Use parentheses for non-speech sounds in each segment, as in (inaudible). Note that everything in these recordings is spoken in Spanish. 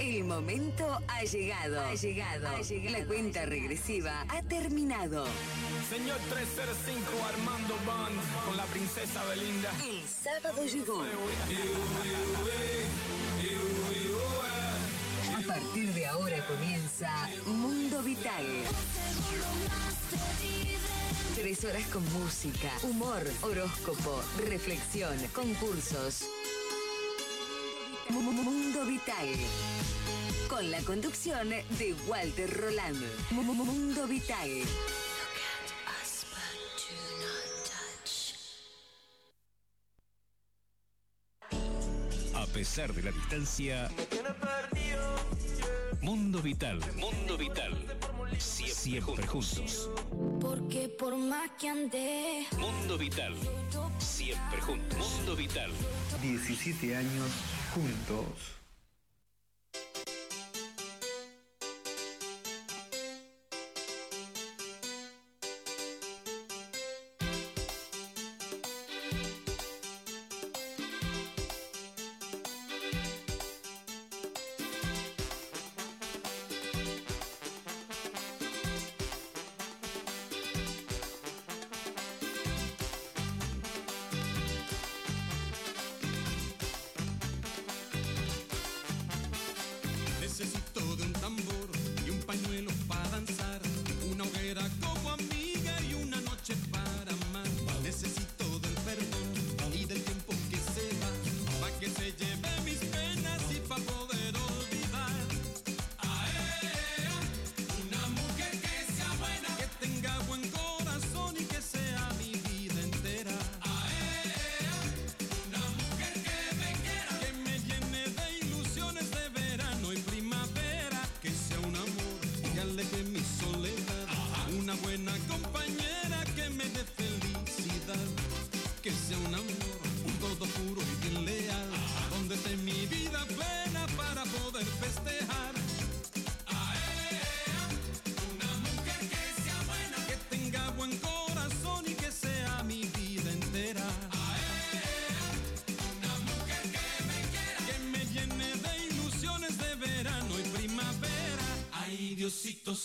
El momento ha llegado. Ha llegado. Ha llegado. La cuenta regresiva ha terminado. Señor 305 Armando Band con la princesa Belinda. El sábado llegó. A partir de ahora comienza Mundo Vital. Tres horas con música, humor, horóscopo, reflexión, concursos. Mu- mu- Mundo Vital. Con la conducción de Walter Roland. Mu- mu- Mundo Vital. A pesar de la distancia, Mundo Vital, Mundo Vital, siempre, siempre juntos. Porque por más que andé, Mundo Vital, siempre juntos. Mundo Vital. 17 años juntos.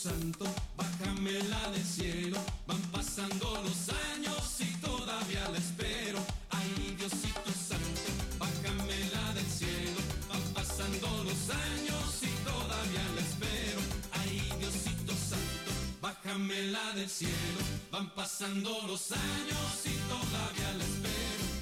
Santo, bájamela del cielo. Van pasando los años y todavía la espero. Ay, Diosito Santo, bájamela del cielo. Van pasando los años y todavía la espero. Ay, Diosito Santo, bájamela del cielo. Van pasando los años y todavía la espero.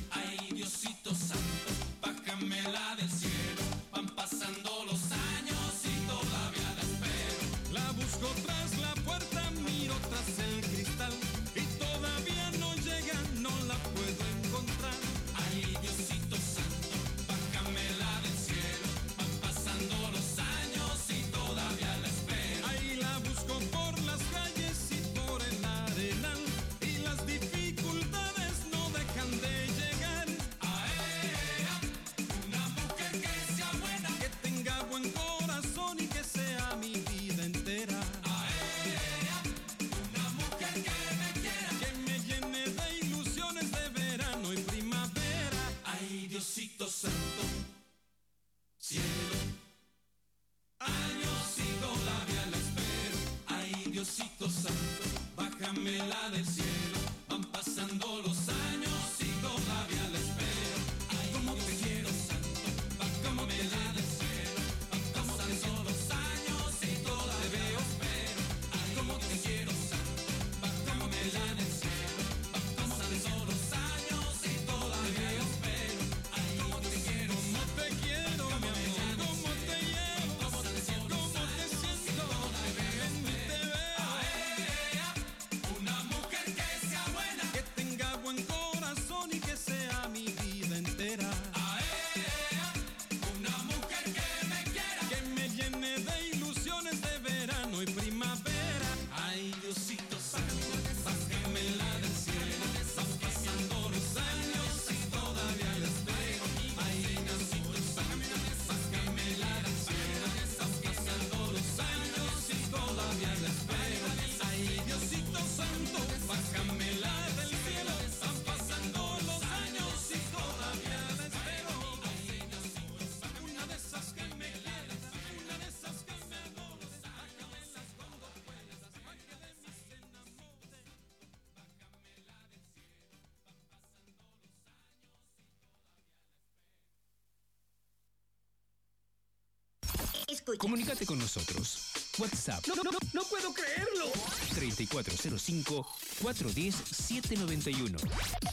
Escucha. Comunicate con nosotros. WhatsApp No, no, no, no puedo creerlo. 3405-410-791.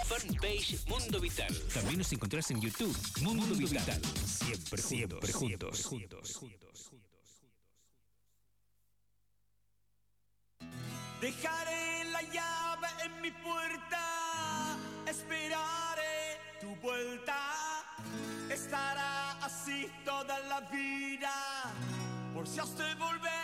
Fanpage Mundo Vital. También nos encontrás en YouTube. Mundo, Vital. Siempre, Siempre juntos. juntos. Dejaré la por si has de volver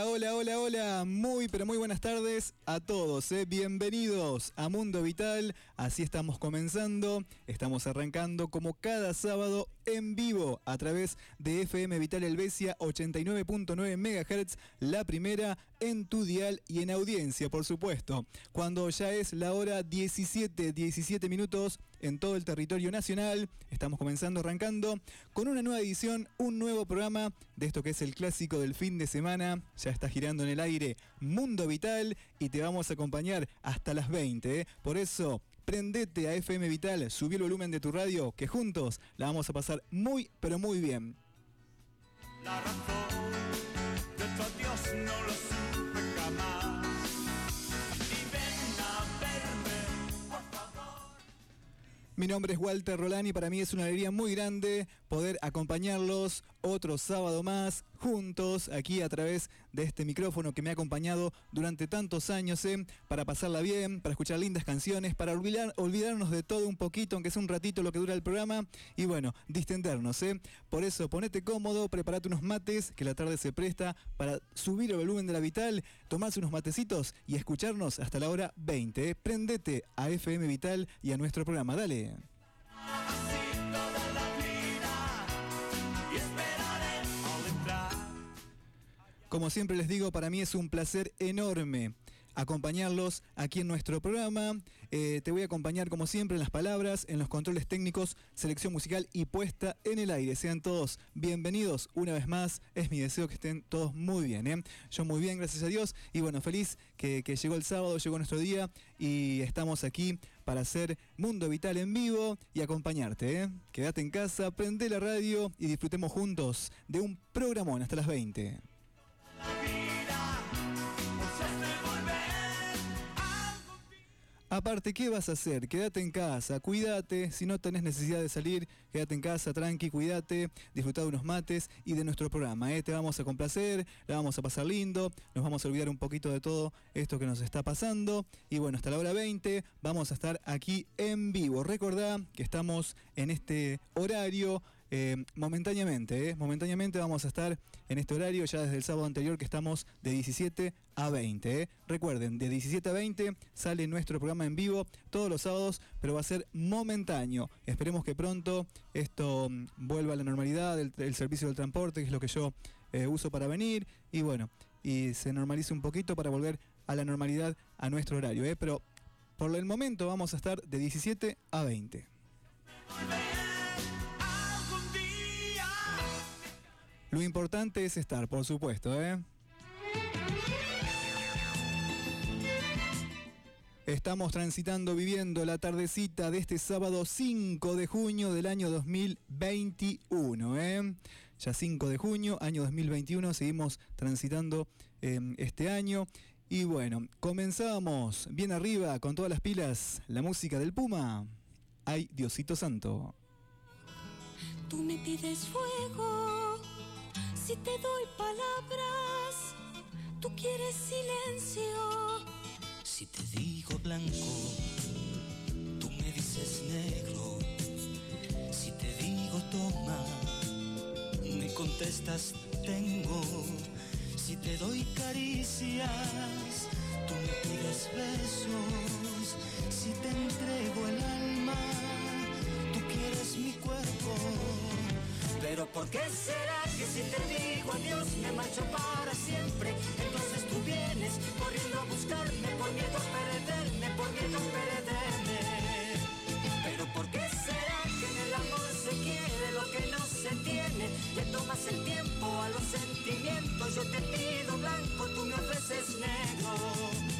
Hola, hola, hola, hola. Muy, pero muy buenas tardes a todos. ¿eh? Bienvenidos a Mundo Vital. Así estamos comenzando. Estamos arrancando como cada sábado en vivo a través de FM Vital Helvecia 89.9 MHz, la primera en tu dial y en audiencia, por supuesto. Cuando ya es la hora 17, 17 minutos en todo el territorio nacional, estamos comenzando, arrancando con una nueva edición, un nuevo programa de esto que es el clásico del fin de semana. Ya está girando en el aire Mundo Vital y te vamos a acompañar hasta las 20. ¿eh? Por eso, prendete a FM Vital, subí el volumen de tu radio, que juntos la vamos a pasar muy, pero muy bien. La Mi nombre es Walter Rolán y para mí es una alegría muy grande poder acompañarlos otro sábado más juntos aquí a través de este micrófono que me ha acompañado durante tantos años ¿eh? para pasarla bien, para escuchar lindas canciones, para olvidar, olvidarnos de todo un poquito, aunque sea un ratito lo que dura el programa y bueno, distendernos. ¿eh? Por eso ponete cómodo, prepárate unos mates que la tarde se presta para subir el volumen de la vital, tomarse unos matecitos y escucharnos hasta la hora 20. ¿eh? Prendete a FM Vital y a nuestro programa. Dale. Como siempre les digo, para mí es un placer enorme acompañarlos aquí en nuestro programa. Eh, te voy a acompañar como siempre en las palabras, en los controles técnicos, selección musical y puesta en el aire. Sean todos bienvenidos una vez más. Es mi deseo que estén todos muy bien. ¿eh? Yo muy bien, gracias a Dios. Y bueno, feliz que, llegó el sábado, llegó nuestro día y estamos aquí para hacer Mundo Vital en vivo y acompañarte. ¿eh? Quédate en casa, prende la radio y disfrutemos juntos de un programón hasta las 20. Aparte, ¿qué vas a hacer? Quédate en casa, cuídate, si no tenés necesidad de salir, quédate en casa, tranqui, cuídate, disfruta de unos mates y de nuestro programa. ¿eh? Te vamos a complacer, la vamos a pasar lindo, nos vamos a olvidar un poquito de todo esto que nos está pasando. Y bueno, hasta la hora 20 vamos a estar aquí en vivo. Recordá que estamos en este horario eh, momentáneamente, ¿eh? momentáneamente vamos a estar en este horario ya desde el sábado anterior que estamos de 17 a 20. ¿eh? Recuerden, de 17 a 20 sale nuestro programa en vivo todos los sábados, pero va a ser momentáneo. Esperemos que pronto esto mm, vuelva a la normalidad, el, servicio del transporte, que es lo que yo uso para venir, y bueno, y se normalice un poquito para volver a la normalidad a nuestro horario. Pero por el momento vamos a estar de 17 a 20. Lo importante es estar, por supuesto, ¿eh? Estamos transitando, viviendo la tardecita de este sábado 5 de junio del año 2021, ¿eh? Ya 5 de junio, año 2021, seguimos transitando eh, este año. Y bueno, comenzamos bien arriba con todas las pilas, la música del Puma. Ay, Diosito Santo. Tú me pides fuego, si te doy palabras, tú quieres silencio. Si te digo blanco, tú me dices negro. Si te digo toma, me contestas tengo. Si te doy caricias, tú me pides besos. Si te entrego el alma, tú quieres mi cuerpo. Pero ¿por qué será que si te digo adiós me marcho para siempre? Entonces tú vienes corriendo a buscarme por miedo a perderme, por miedo a perderme. Pero ¿por qué será que en el amor se quiere lo que no se tiene? Le tomas el tiempo a los sentimientos, yo te pido blanco, tú me ofreces negro.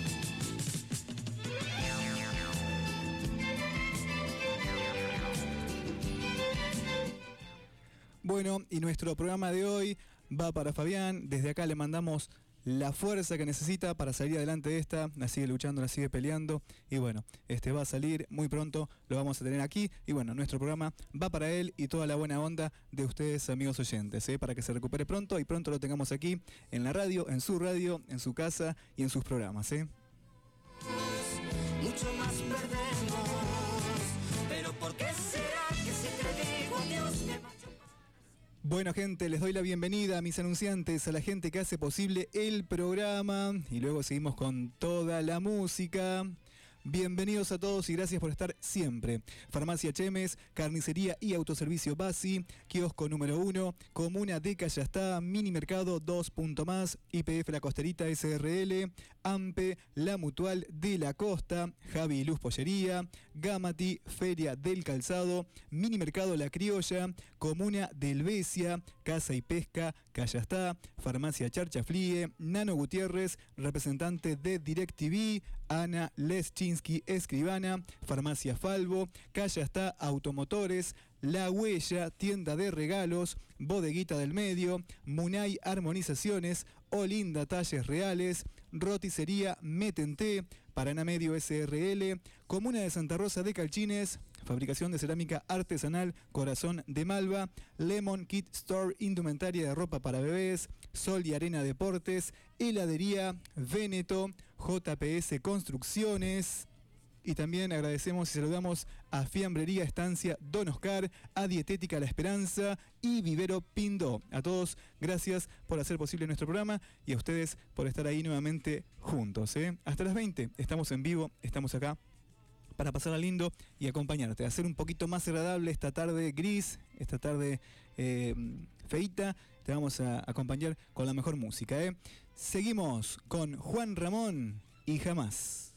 Bueno, y nuestro programa de hoy va para Fabián. Desde acá le mandamos la fuerza que necesita para salir adelante de esta. La sigue luchando, la sigue peleando. Y bueno, este va a salir muy pronto, lo vamos a tener aquí. Y bueno, nuestro programa va para él y toda la buena onda de ustedes, amigos oyentes, ¿eh? para que se recupere pronto y pronto lo tengamos aquí en la radio, en su radio, en su casa y en sus programas. ¿eh? Mucho más perdemos. Pero ¿por Bueno gente, les doy la bienvenida a mis anunciantes, a la gente que hace posible el programa y luego seguimos con toda la música. Bienvenidos a todos y gracias por estar siempre. Farmacia Chemes, Carnicería y Autoservicio Basi, Kiosco número 1, Comuna de Callastá, Mini Mercado 2. Punto más, IPF La Costerita SRL, AMPE, La Mutual de la Costa, Javi Luz Pollería, Gamati, Feria del Calzado, Mini Mercado La Criolla, Comuna de Helvecia, Casa y Pesca, Callastá, Farmacia Charcha Flie, Nano Gutiérrez, representante de DirecTV, Ana Leschinsky, escribana, Farmacia Falvo, Callastá Automotores, La Huella, tienda de regalos, Bodeguita del Medio, Munay Armonizaciones, Olinda Talles Reales, Roticería Metente, Paraná Medio SRL, Comuna de Santa Rosa de Calchines, Fabricación de cerámica artesanal Corazón de Malva, Lemon Kit Store, indumentaria de ropa para bebés, Sol y Arena Deportes, Heladería Veneto, JPS Construcciones. Y también agradecemos y saludamos a Fiambrería Estancia Don Oscar, a Dietética La Esperanza y Vivero Pindo. A todos, gracias por hacer posible nuestro programa y a ustedes por estar ahí nuevamente juntos. ¿eh? Hasta las 20, estamos en vivo, estamos acá para pasarla lindo y acompañarte, hacer un poquito más agradable esta tarde gris, esta tarde eh, feita. Te vamos a acompañar con la mejor música. ¿eh? Seguimos con Juan Ramón y jamás.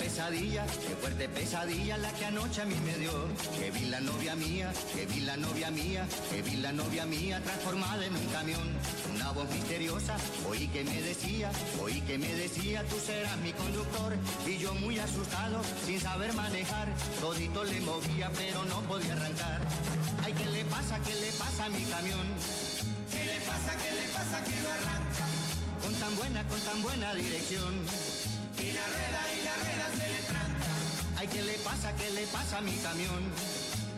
Pesadilla, qué fuerte pesadilla la que anoche a mí me dio. Que vi la novia mía, que vi la novia mía, que vi la novia mía transformada en un camión. Una voz misteriosa, oí que me decía, oí que me decía, tú serás mi conductor. Y yo muy asustado, sin saber manejar, todito le movía pero no podía arrancar. Ay, ¿qué le pasa, qué le pasa a mi camión? ¿Qué le pasa, qué le pasa que no arranca? Con tan buena, con tan buena dirección. Y la rueda y la rueda. Ay, ¿qué le pasa, qué le pasa a mi camión?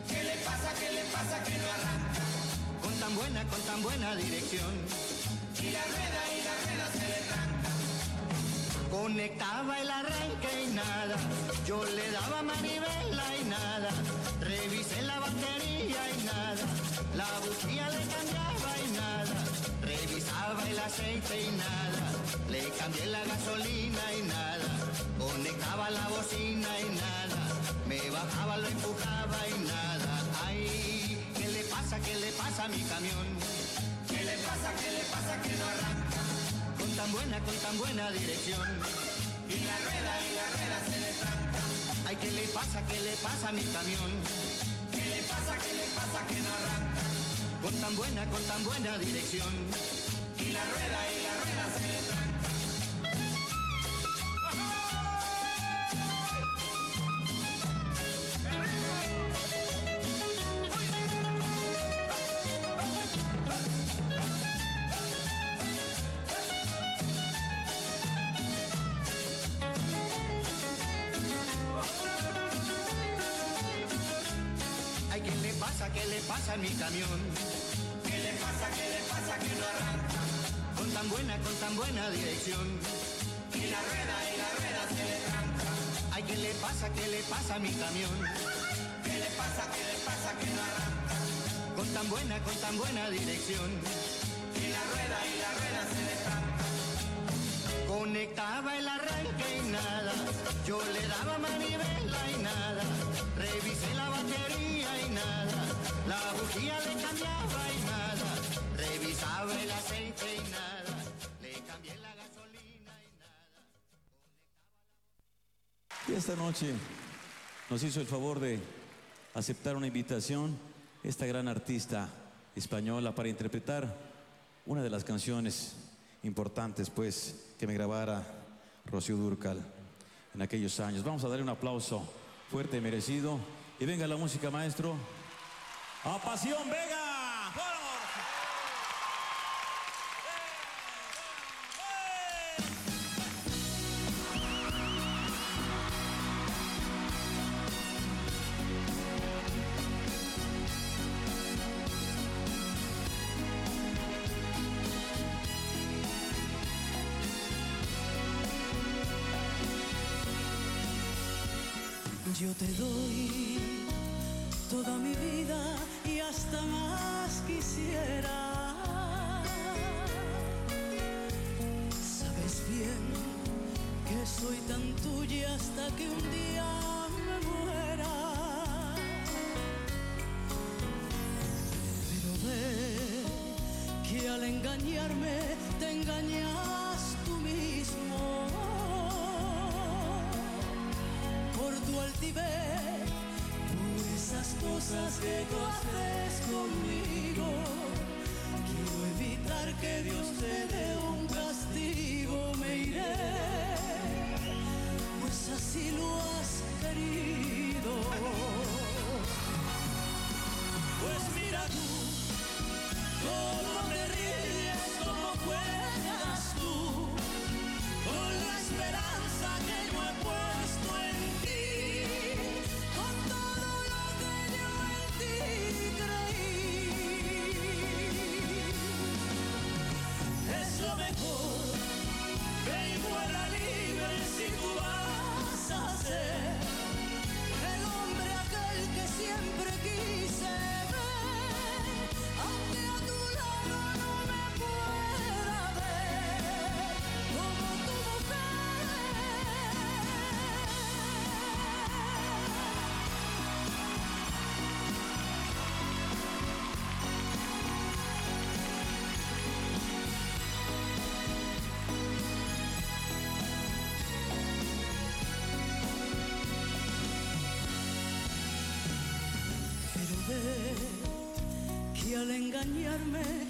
¿Qué le pasa, qué le pasa que no arranca? Con tan buena, con tan buena dirección. Y la rueda y la rueda se le tranca. Conectaba el arranque y nada. Yo le daba manivela y nada. Revisé la batería y nada. La bujía le cambiaba y nada. Revisaba el aceite y nada. Le cambié la gasolina y nada. Conectaba la bocina y nada. Me bajaba, lo empujaba y nada. Ay, ¿qué le pasa, qué le pasa a mi camión? ¿Qué le pasa, qué le pasa que no arranca? Con tan buena, con tan buena dirección. Y la rueda y la rueda se le tranca. Ay, ¿qué le pasa, qué le pasa a mi camión? ¿Qué le pasa, qué le pasa que no arranca? Con tan buena, con tan buena dirección. Y la rueda y la rueda se le tranca. Pasa, qué le pasa a mi camión? ¿Qué le pasa, qué le pasa que no arranca? Con tan buena, con tan buena dirección. Y la rueda y la rueda se le tranca. Ay, ¿qué le pasa, qué le pasa a mi camión? ¿Qué le pasa, qué le pasa que no arranca? Con tan buena, con tan buena dirección. Y la rueda y la rueda. Conectaba el arranque y nada, yo le daba manivela y nada, revisé la batería y nada, la bujía le cambiaba y nada, revisaba el aceite y nada, le cambié la gasolina y nada. Y esta noche nos hizo el favor de aceptar una invitación. Esta gran artista española para interpretar una de las canciones importantes pues que me grabara Rocío Durcal en aquellos años. Vamos a darle un aplauso fuerte y merecido. Y venga la música, maestro. ¡A pasión, Vega! Te doy toda mi vida y hasta más quisiera. Sabes bien que soy tan tuya hasta que un día me muera. Pero ve que al engañarme te engañas altivez, por esas cosas que tú haces conmigo. Quiero evitar que Dios te dé un castigo, me iré, pues así lo has querido. Pues mira tú, cómo engañarme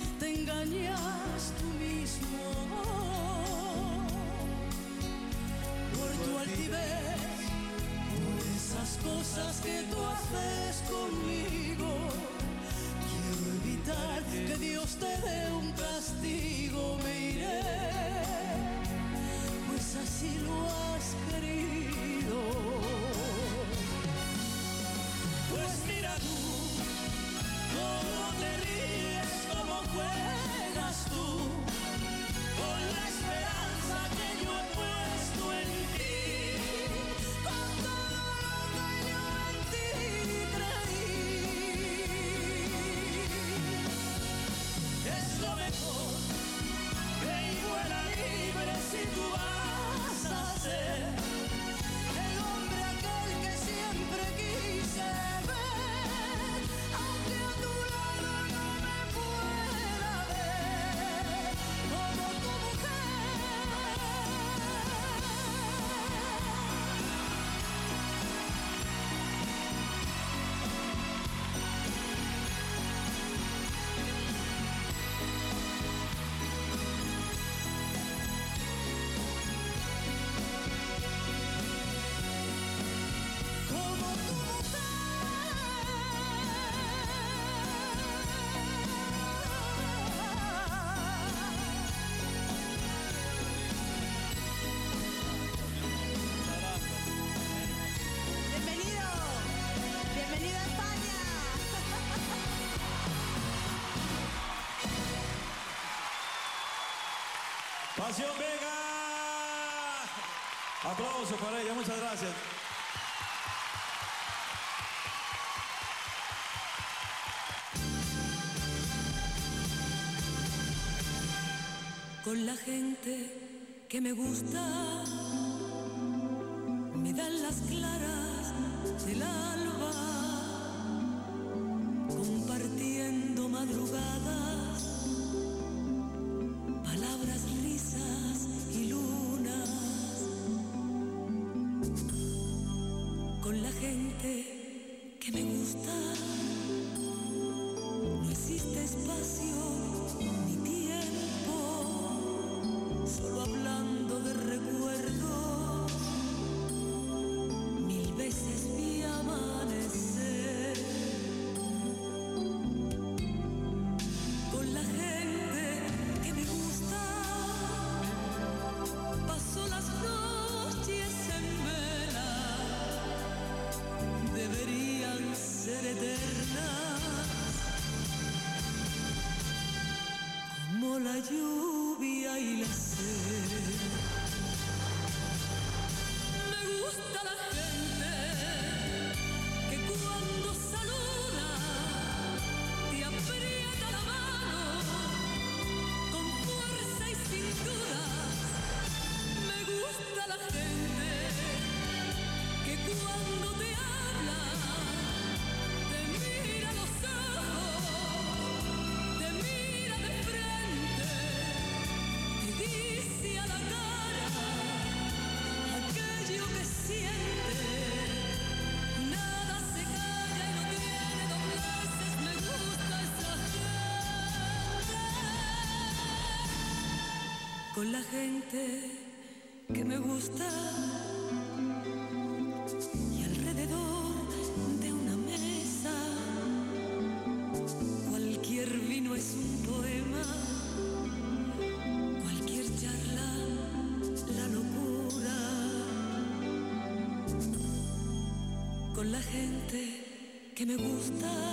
Es lo mejor, ve y vuela libre si tú vas a ser Pasión Vega. Aplauso para ella, muchas gracias. Con la gente que me gusta, me dan las claras del alba. con la gente. con la gente que me gusta. Y alrededor de una mesa cualquier vino es un poema, cualquier charla la locura. Con la gente que me gusta.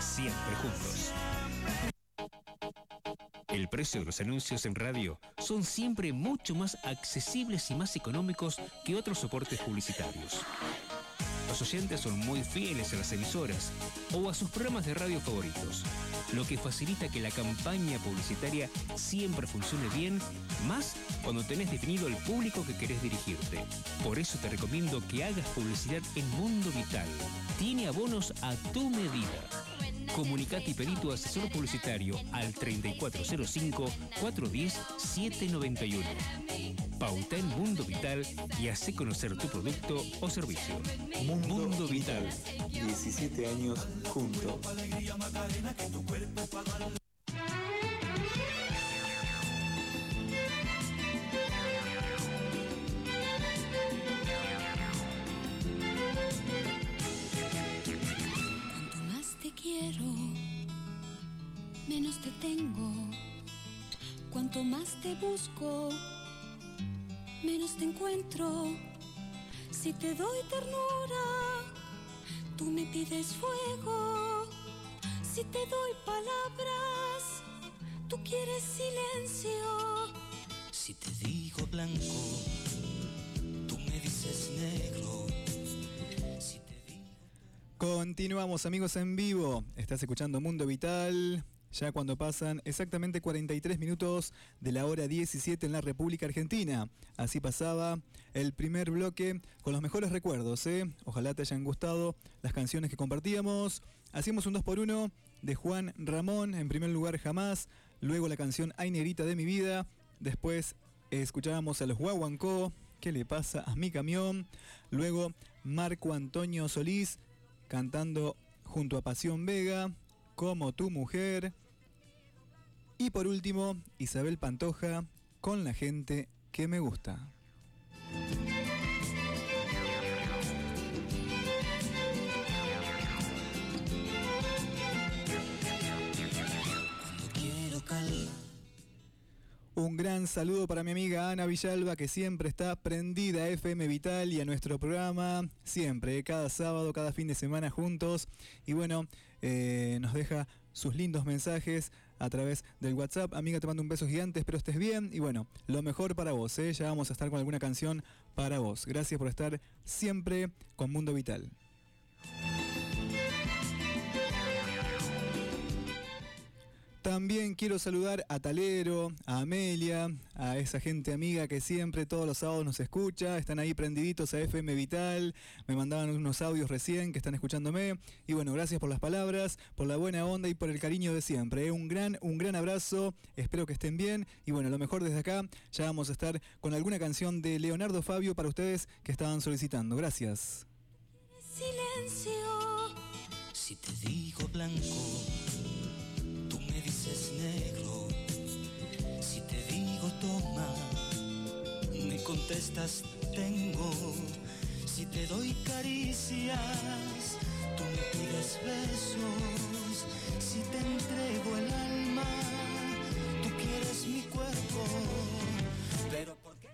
Siempre juntos. El precio de los anuncios en radio son siempre mucho más accesibles y más económicos que otros soportes publicitarios. Los oyentes son muy fieles a las emisoras o a sus programas de radio favoritos, lo que facilita que la campaña publicitaria siempre funcione bien, más cuando tenés definido el público que querés dirigirte. Por eso te recomiendo que hagas publicidad en Mundo Vital. Tiene abonos a tu medida. Comunicate y pedí tu asesor publicitario al 3405 410 791. Pauta en Mundo Vital y hace conocer tu producto o servicio. Mundo, Vital. 17 años juntos. Cuanto más te quiero, menos te tengo. Cuanto más te busco, menos te encuentro. Si te doy ternura, tú me pides fuego. Si te doy palabras, tú quieres silencio. Si te digo blanco, tú me dices negro. Si te Continuamos amigos en vivo. Estás escuchando Mundo Vital. Ya cuando pasan exactamente 43 minutos de la hora 17 en la República Argentina. Así pasaba el primer bloque con los mejores recuerdos. ¿eh? Ojalá te hayan gustado las canciones que compartíamos. Hacíamos un 2 por 1 de Juan Ramón, en primer lugar Jamás. Luego la canción Ay Negrita de mi vida. Después escuchábamos a los Guaguancó. ¿Qué le pasa a mi camión? Luego Marco Antonio Solís cantando junto a Pasión Vega, como tu mujer. Y por último, Isabel Pantoja con la gente que me gusta. Un gran saludo para mi amiga Ana Villalba que siempre está prendida a FM Vital y a nuestro programa, siempre, cada sábado, cada fin de semana juntos. Y bueno, eh, nos deja sus lindos mensajes a través del WhatsApp. Amiga, te mando un beso gigante, espero estés bien. Y bueno, lo mejor para vos, ¿eh? ya vamos a estar con alguna canción para vos. Gracias por estar siempre con Mundo Vital. También quiero saludar a Talero, a Amelia, a esa gente amiga que siempre todos los sábados nos escucha, están ahí prendiditos a FM Vital, me mandaban unos audios recién que están escuchándome y bueno, gracias por las palabras, por la buena onda y por el cariño de siempre. ¿eh? Un gran un gran abrazo, espero que estén bien y bueno, lo mejor desde acá, ya vamos a estar con alguna canción de Leonardo Fabio para ustedes que estaban solicitando. Gracias. Silencio. Si te digo blanco, negro. Si te digo toma, me contestas tengo. Si te doy caricias, tú me pides besos. Si te entrego el alma, tú quieres mi cuerpo. Pero ¿por qué?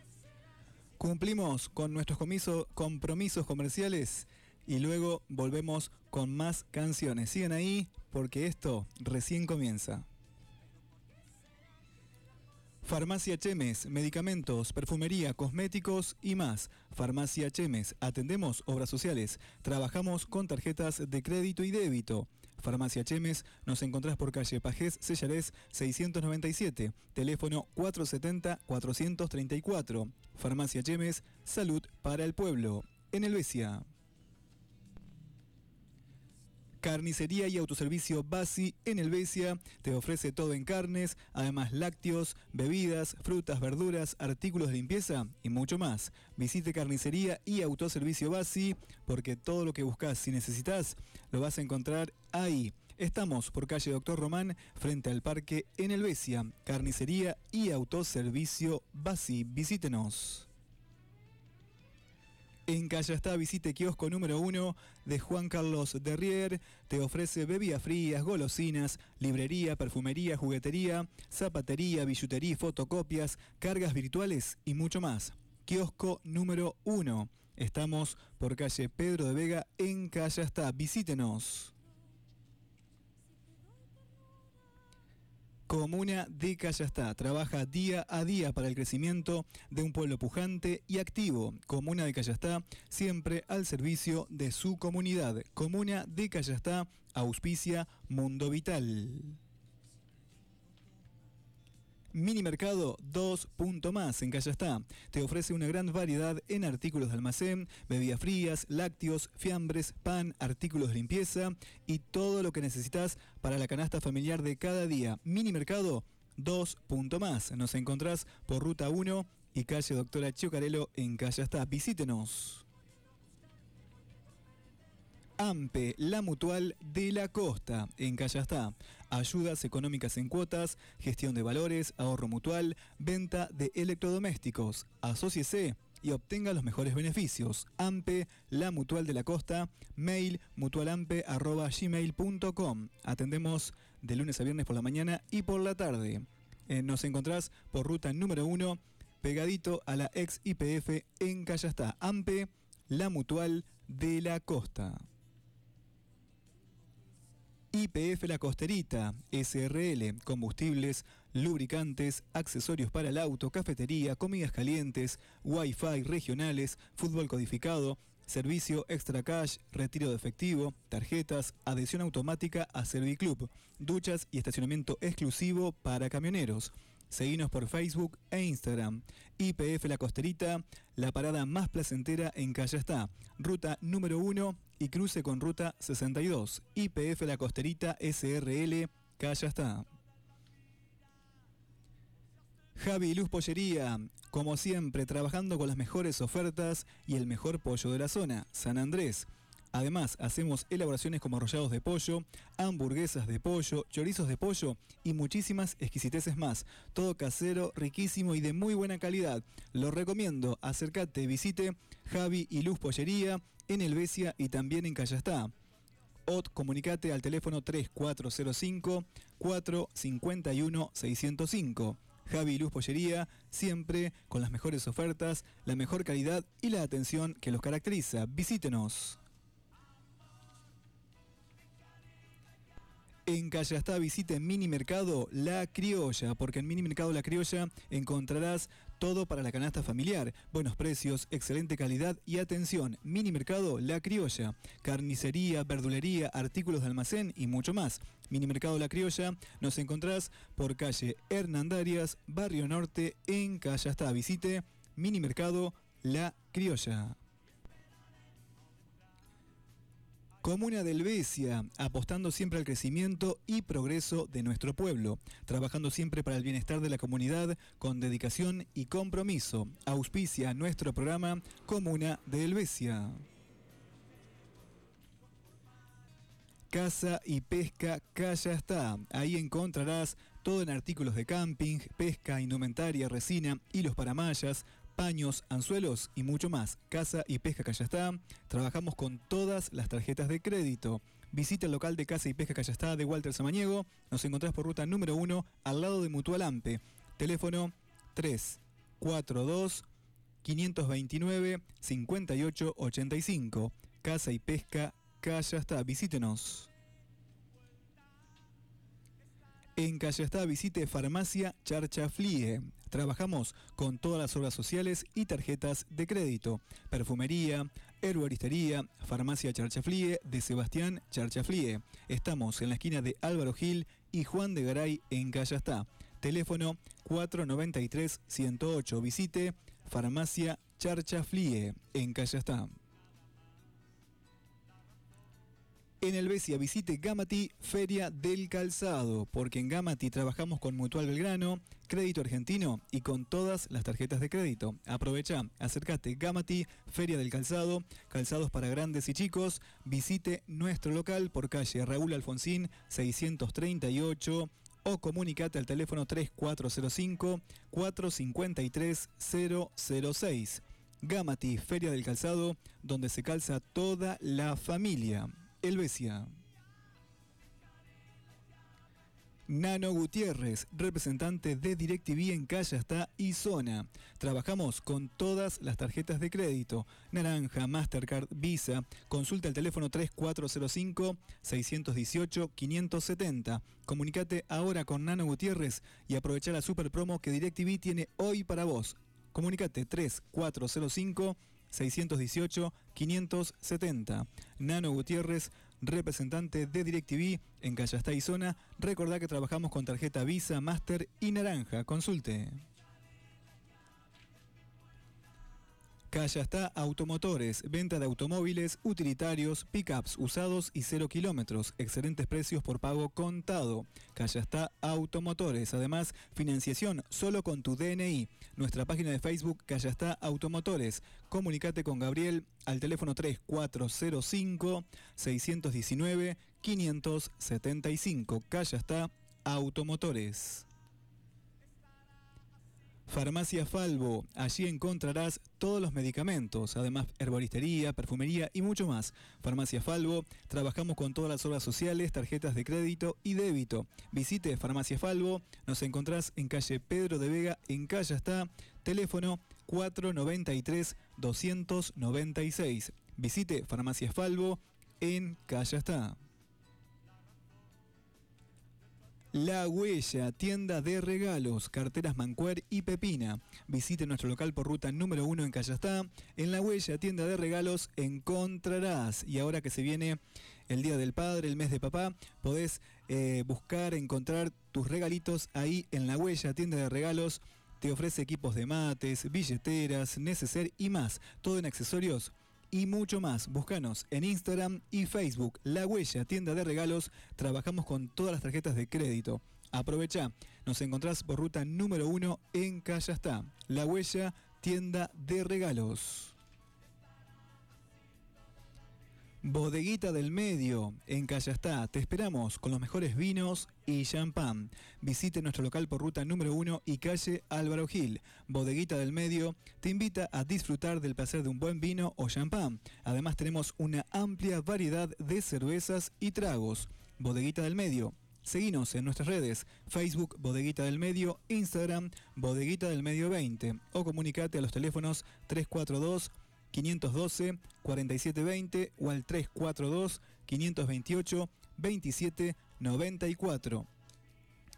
Cumplimos con nuestros comiso- compromisos comerciales y luego volvemos con más canciones. Sigan ahí porque esto recién comienza. Farmacia Chemes, medicamentos, perfumería, cosméticos y más. Farmacia Chemes, atendemos obras sociales, trabajamos con tarjetas de crédito y débito. Farmacia Chemes, nos encontrás por calle Pajés Sellarés 697, teléfono 470-434. Farmacia Chemes, salud para el pueblo. En Helvecia. Carnicería y autoservicio Basi en Helvecia te ofrece todo en carnes, además lácteos, bebidas, frutas, verduras, artículos de limpieza y mucho más. Visite Carnicería y Autoservicio Basi porque todo lo que buscas y necesitas lo vas a encontrar ahí. Estamos por calle Doctor Román frente al parque en Helvecia. Carnicería y Autoservicio Basi. Visítenos. En Callastá visite kiosco número 1 de Juan Carlos Derrier. Te ofrece bebidas frías, golosinas, librería, perfumería, juguetería, zapatería, billutería, fotocopias, cargas virtuales y mucho más. Kiosco número 1. Estamos por calle Pedro de Vega en Callastá. Visítenos. Comuna de Callastá trabaja día a día para el crecimiento de un pueblo pujante y activo. Comuna de Callastá siempre al servicio de su comunidad. Comuna de Callastá auspicia Mundo Vital. Mini Mercado 2 Punto Más en Callastá. Te ofrece una gran variedad en artículos de almacén, bebidas frías, lácteos, fiambres, pan, artículos de limpieza y todo lo que necesitas para la canasta familiar de cada día. Mini Mercado 2 Punto Más. Nos encontrás por Ruta 1 y calle Doctora Chiocarelo en Callastá. Visítenos. AMPE, la mutual de la costa, en Callastá. Ayudas económicas en cuotas, gestión de valores, ahorro mutual, venta de electrodomésticos. Asociese y obtenga los mejores beneficios. AMPE, la mutual de la costa, mail mutualampe.gmail.com. Atendemos de lunes a viernes por la mañana y por la tarde. Eh, nos encontrás por ruta número 1, pegadito a la ex IPF en Callastá. AMPE, la mutual de la costa. IPF La Costerita, SRL, combustibles, lubricantes, accesorios para el auto, cafetería, comidas calientes, wifi regionales, fútbol codificado, servicio extra cash, retiro de efectivo, tarjetas, adhesión automática a Serviclub, duchas y estacionamiento exclusivo para camioneros. Seguinos por Facebook e Instagram. IPF La Costerita, la parada más placentera en Calle está. Ruta número 1 y cruce con ruta 62. IPF La Costerita SRL, Calle está. Javi Luz Pollería, como siempre, trabajando con las mejores ofertas y el mejor pollo de la zona, San Andrés. Además, hacemos elaboraciones como arrollados de pollo, hamburguesas de pollo, chorizos de pollo y muchísimas exquisiteces más. Todo casero, riquísimo y de muy buena calidad. Lo recomiendo, acércate, visite Javi y Luz Pollería en Helvecia y también en Callastá. O comunicate al teléfono 3405 451 605. Javi y Luz Pollería, siempre con las mejores ofertas, la mejor calidad y la atención que los caracteriza. Visítenos. En Callastá visite Mini Mercado La Criolla, porque en Mini Mercado La Criolla encontrarás todo para la canasta familiar, buenos precios, excelente calidad y atención. Mini Mercado La Criolla, carnicería, verdulería, artículos de almacén y mucho más. Mini Mercado La Criolla nos encontrás por calle Hernandarias, Barrio Norte, en Callastá. Visite Mini Mercado La Criolla. Comuna del Besia, apostando siempre al crecimiento y progreso de nuestro pueblo, trabajando siempre para el bienestar de la comunidad con dedicación y compromiso. Auspicia nuestro programa Comuna del Besia. Casa y Pesca Calla está. Ahí encontrarás todo en artículos de camping, pesca, indumentaria, resina, hilos para mallas, paños, anzuelos y mucho más. Casa y Pesca Callastá. Trabajamos con todas las tarjetas de crédito. Visita el local de Casa y Pesca Callastá de Walter Samaniego. Nos encontrás por ruta número 1 al lado de Mutual Ampe. Teléfono 342 529 5885. Casa y Pesca Callastá. Visítenos. En Callastá visite Farmacia Charchaflie. Trabajamos con todas las obras sociales y tarjetas de crédito. Perfumería, herboristería, Farmacia Charchaflie de Sebastián Charchaflie. Estamos en la esquina de Álvaro Gil y Juan de Garay en Callastá. Teléfono 493-108. Visite Farmacia Charchaflie en Callastá. En el Besia visite Gamati Feria del Calzado, porque en Gamati trabajamos con Mutual Belgrano, Crédito Argentino y con todas las tarjetas de crédito. Aprovecha, acércate Gamati Feria del Calzado, calzados para grandes y chicos. Visite nuestro local por calle Raúl Alfonsín 638 o comunicate al teléfono 3405 453 006. Gamati Feria del Calzado, donde se calza toda la familia. Helvecia. Nano Gutiérrez, representante de DirecTV en Callastá y Zona. Trabajamos con todas las tarjetas de crédito, Naranja, Mastercard, Visa. Consulta el teléfono 3405-618-570. Comunicate ahora con Nano Gutiérrez y aprovecha la super promo que DirecTV tiene hoy para vos. Comunicate 3405 618-570. Nano Gutiérrez, representante de DirecTV en Callastá y Zona. Recordá que trabajamos con tarjeta Visa, Master y Naranja. Consulte. Calla Automotores, venta de automóviles, utilitarios, pickups usados y cero kilómetros, excelentes precios por pago contado. Calla Automotores, además financiación solo con tu DNI. Nuestra página de Facebook Calla Automotores. Comunicate con Gabriel al teléfono 3405 619 575. Calla Automotores. Farmacia Falvo, allí encontrarás todos los medicamentos, además herboristería, perfumería y mucho más. Farmacia Falvo, trabajamos con todas las obras sociales, tarjetas de crédito y débito. Visite Farmacia Falvo, nos encontrás en calle Pedro de Vega, en calle está, teléfono 493 296. Visite Farmacia Falvo, en calle está. La Huella, tienda de regalos, carteras Mancuer y Pepina. Visite nuestro local por ruta número 1 en Callastá. En La Huella, tienda de regalos, encontrarás. Y ahora que se viene el Día del Padre, el mes de papá, podés eh, buscar, encontrar tus regalitos ahí en La Huella, tienda de regalos. Te ofrece equipos de mates, billeteras, neceser y más. Todo en accesorios y mucho más. Búscanos en Instagram y Facebook. La Huella, tienda de regalos. Trabajamos con todas las tarjetas de crédito. Aprovecha. Nos encontrás por ruta número 1 en Callastá. La Huella, tienda de regalos. Bodeguita del Medio, en Callastá. Te esperamos con los mejores vinos y champán. Visite nuestro local por ruta número 1 y calle Álvaro Gil. Bodeguita del Medio te invita a disfrutar del placer de un buen vino o champán. Además tenemos una amplia variedad de cervezas y tragos. Bodeguita del Medio. Seguinos en nuestras redes, Facebook Bodeguita del Medio, Instagram Bodeguita del Medio 20 o comunicate a los teléfonos 342 512 4720 o al 342 528 2794.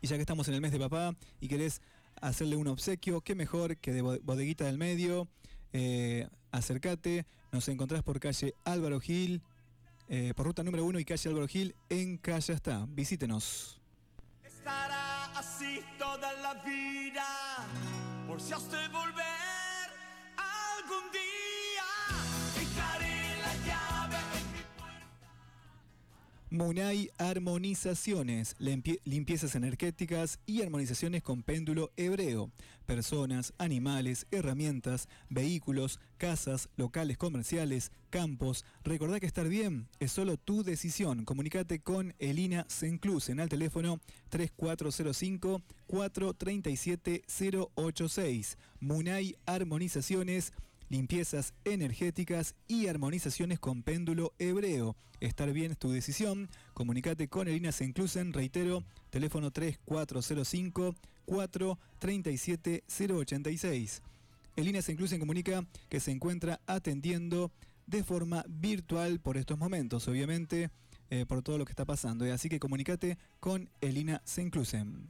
Y ya que estamos en el mes de papá y querés hacerle un obsequio, qué mejor que de Bo- Bodeguita del Medio. Eh, nos encontrás por calle Álvaro Gil, eh, por ruta número 1 y calle Álvaro Gil en Calle está. Visítenos. Estará así toda la vida, por si has de volver algún día. Munay Armonizaciones, limpie- limpiezas energéticas y armonizaciones con péndulo hebreo. Personas, animales, herramientas, vehículos, casas, locales comerciales, campos. Recordá que estar bien es solo tu decisión. Comunicate con Elina Senclusen al teléfono 3405 437 086. Munay Armonizaciones. Limpiezas energéticas y armonizaciones con péndulo hebreo. Estar bien es tu decisión. Comunicate con Elina Senclusen, reitero, teléfono 3405 437 086. Elina Senclusen comunica que se encuentra atendiendo de forma virtual por estos momentos, obviamente, eh, por todo lo que está pasando. Así que comunicate con Elina Senclusen.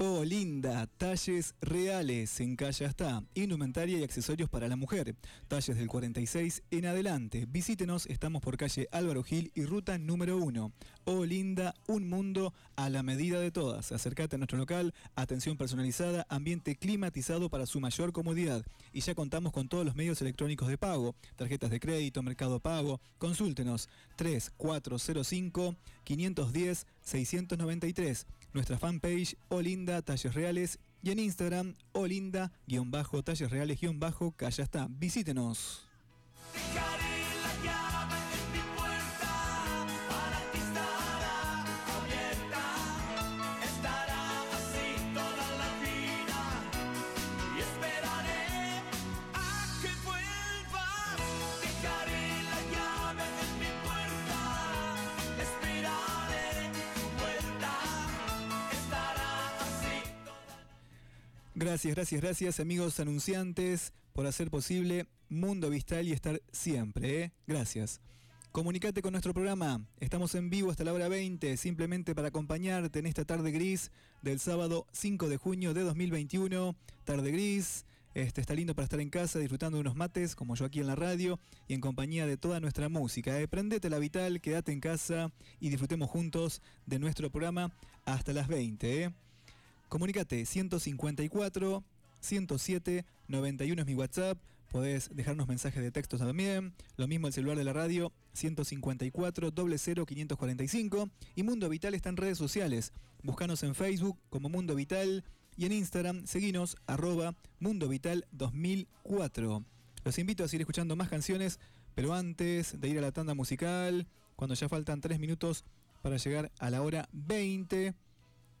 Oh, linda, talles reales en Calle está, indumentaria y accesorios para la mujer, talles del 46 en adelante. Visítenos, estamos por calle Álvaro Gil y ruta número 1. Oh, linda, un mundo a la medida de todas. Acércate a nuestro local, atención personalizada, ambiente climatizado para su mayor comodidad. Y ya contamos con todos los medios electrónicos de pago, tarjetas de crédito, mercado pago. Consúltenos 3405 510 693 nuestra fanpage Olinda Talles Reales y en Instagram Olinda-Talles Reales-Calla. Visítenos. Gracias, gracias, gracias amigos anunciantes por hacer posible Mundo Vistal y estar siempre. ¿eh? Gracias. Comunicate con nuestro programa. Estamos en vivo hasta la hora 20, simplemente para acompañarte en esta tarde gris del sábado 5 de junio de 2021. Tarde gris, Este, está lindo para estar en casa disfrutando de unos mates, como yo aquí en la radio, y en compañía de toda nuestra música. Eh, prendete la vital, quédate en casa y disfrutemos juntos de nuestro programa hasta las 20. eh. Comunícate 154 107 91 es mi WhatsApp. Podés dejarnos mensajes de texto también. Lo mismo el celular de la radio 154 00 545. Y Mundo Vital está en redes sociales. Búscanos en Facebook como Mundo Vital y en Instagram seguinos arroba Mundo Vital 2004. Los invito a seguir escuchando más canciones, pero antes de ir a la tanda musical, cuando ya faltan 3 minutos para llegar a la hora 20,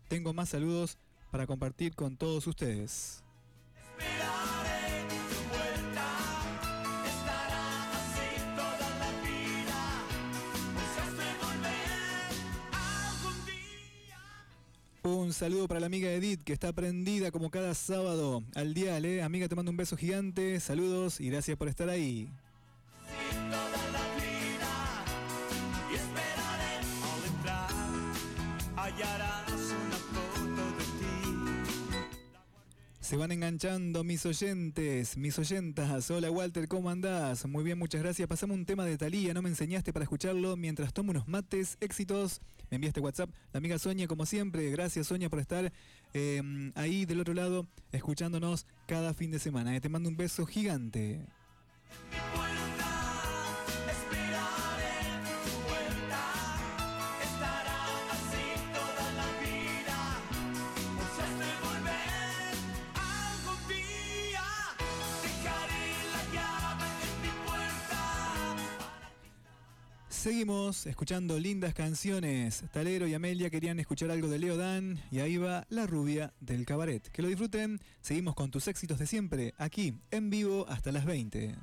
tengo más saludos para compartir con todos ustedes. Un saludo para la amiga Edith que está prendida como cada sábado al dial, ¿eh? Amiga, te mando un beso gigante, saludos y gracias por estar ahí. Se van enganchando mis oyentes, mis oyentas. Hola Walter, ¿cómo andás? Muy bien, muchas gracias. Pasame un tema de Talía, no me enseñaste para escucharlo mientras tomo unos mates. Éxitos. Me enviaste WhatsApp. La amiga Sonia, como siempre. Gracias Sonia por estar eh, ahí del otro lado, escuchándonos cada fin de semana. Eh, Te mando un beso gigante. Seguimos escuchando lindas canciones. Talero y Amelia querían escuchar algo de Leo Dan y ahí va La rubia del cabaret. Que lo disfruten. Seguimos con tus éxitos de siempre aquí en vivo hasta las 20.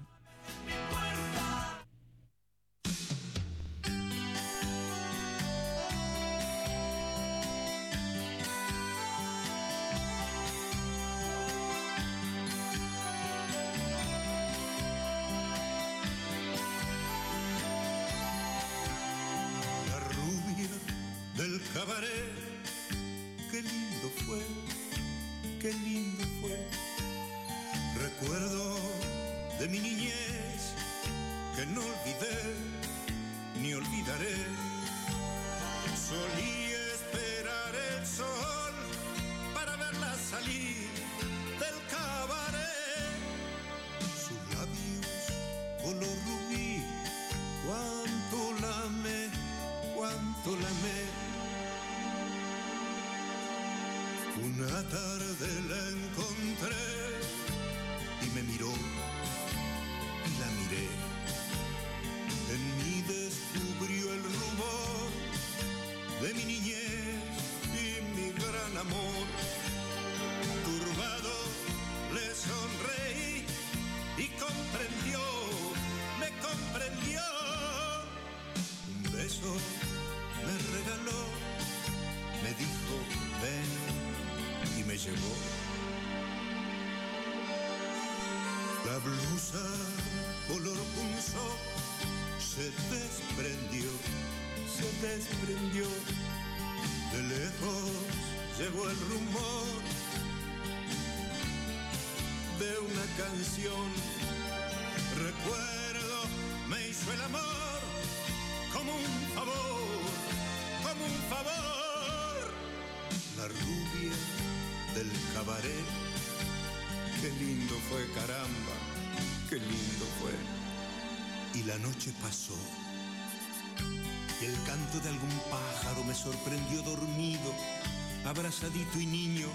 Abrazadito y niño,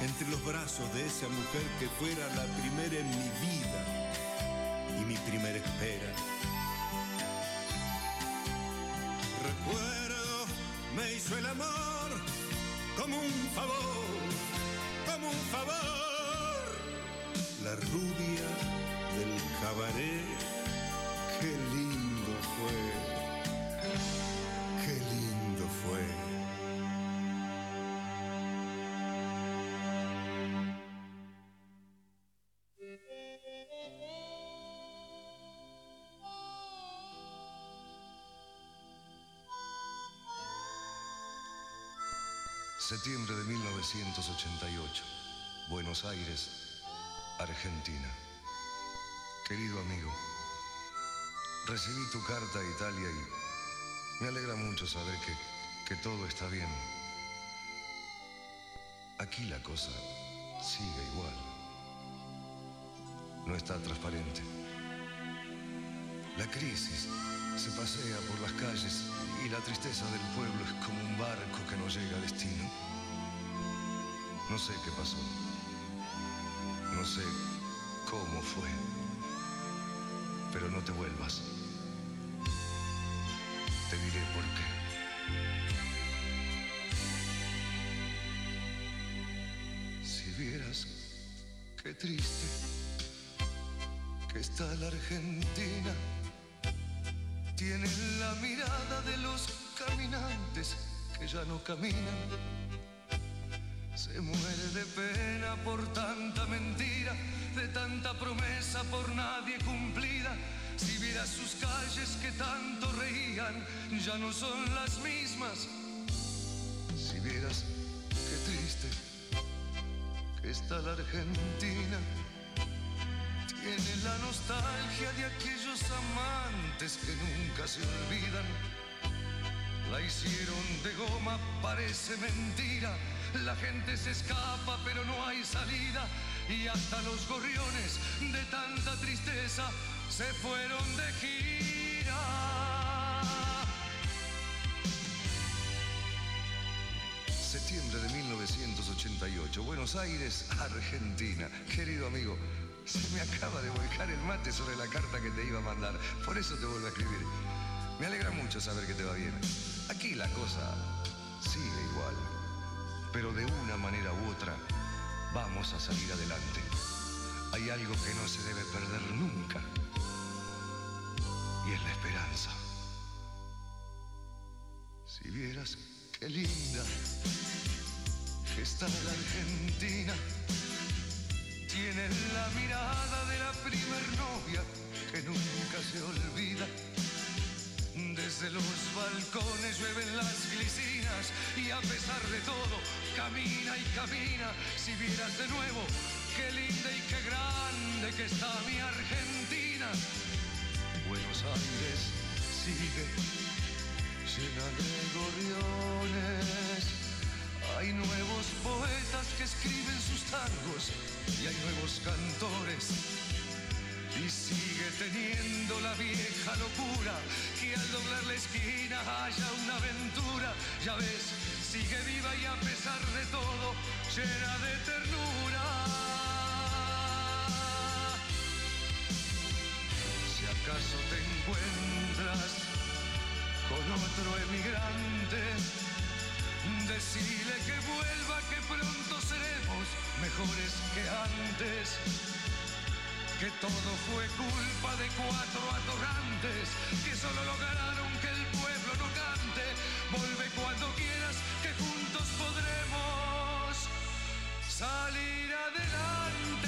entre los brazos de esa mujer que fuera la primera en mi vida y mi primera espera. Septiembre de 1988. Buenos Aires, Argentina. Querido amigo, recibí tu carta a Italia y me alegra mucho saber que, que todo está bien. Aquí la cosa sigue igual. No está transparente. La crisis se pasea por las calles y la tristeza del pueblo es como un barco que no llega a destino. No sé qué pasó. No sé cómo fue. Pero no te vuelvas. Te diré por qué. Si vieras qué triste que está la Argentina, tiene la mirada de los caminantes que ya no caminan. Se muere de pena por tanta mentira, de tanta promesa por nadie cumplida. Si vieras sus calles que tanto reían, ya no son las mismas. Si vieras qué triste que está la Argentina, tiene la nostalgia de aquellos amantes que nunca se olvidan. La hicieron de goma, parece mentira. La gente se escapa, pero no hay salida. Y hasta los gorriones de tanta tristeza se fueron de gira. Septiembre de 1988, Buenos Aires, Argentina. Querido amigo, se me acaba de volcar el mate sobre la carta que te iba a mandar. Por eso te vuelvo a escribir. Me alegra mucho saber que te va bien. Aquí la cosa sigue igual. Pero de una manera u otra vamos a salir adelante. Hay algo que no se debe perder nunca. Y es la esperanza. Si vieras qué linda está la Argentina. Tiene la mirada de la primer novia que nunca se olvida. Desde los balcones llueven las glicinas y a pesar de todo camina y camina. Si vieras de nuevo qué linda y qué grande que está mi Argentina. Buenos Aires sigue llena de gorriones. Hay nuevos poetas que escriben sus tangos y hay nuevos cantores. Y sigue teniendo la vieja locura que al doblar la esquina haya una aventura. Ya ves, sigue viva y a pesar de todo, llena de ternura. Si acaso te encuentras con otro emigrante, decile que vuelva, que pronto seremos mejores que antes. Que todo fue culpa de cuatro atorrantes que solo lograron que el pueblo no cante. Vuelve cuando quieras, que juntos podremos salir adelante.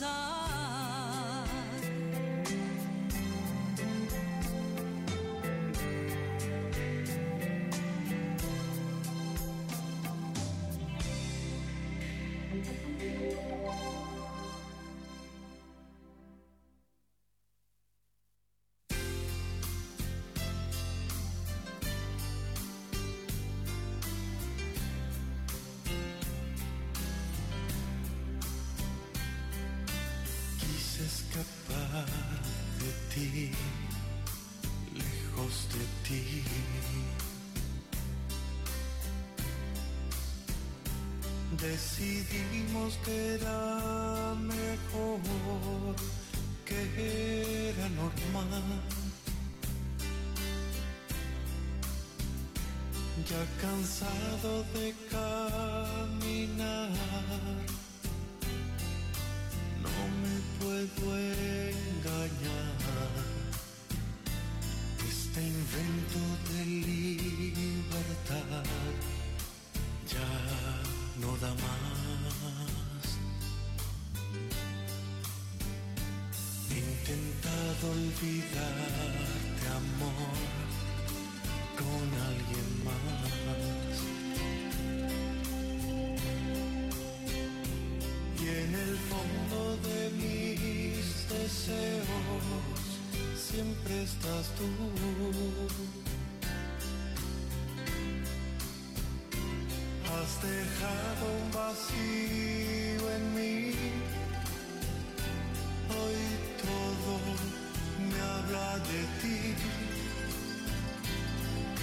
sun. que era mejor, que era normal. Ya cansado de caer en mí. Hoy todo me habla de ti.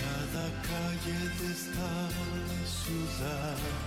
Cada calle de esta ciudad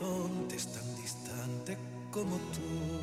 Horizonte es tan distante como tú.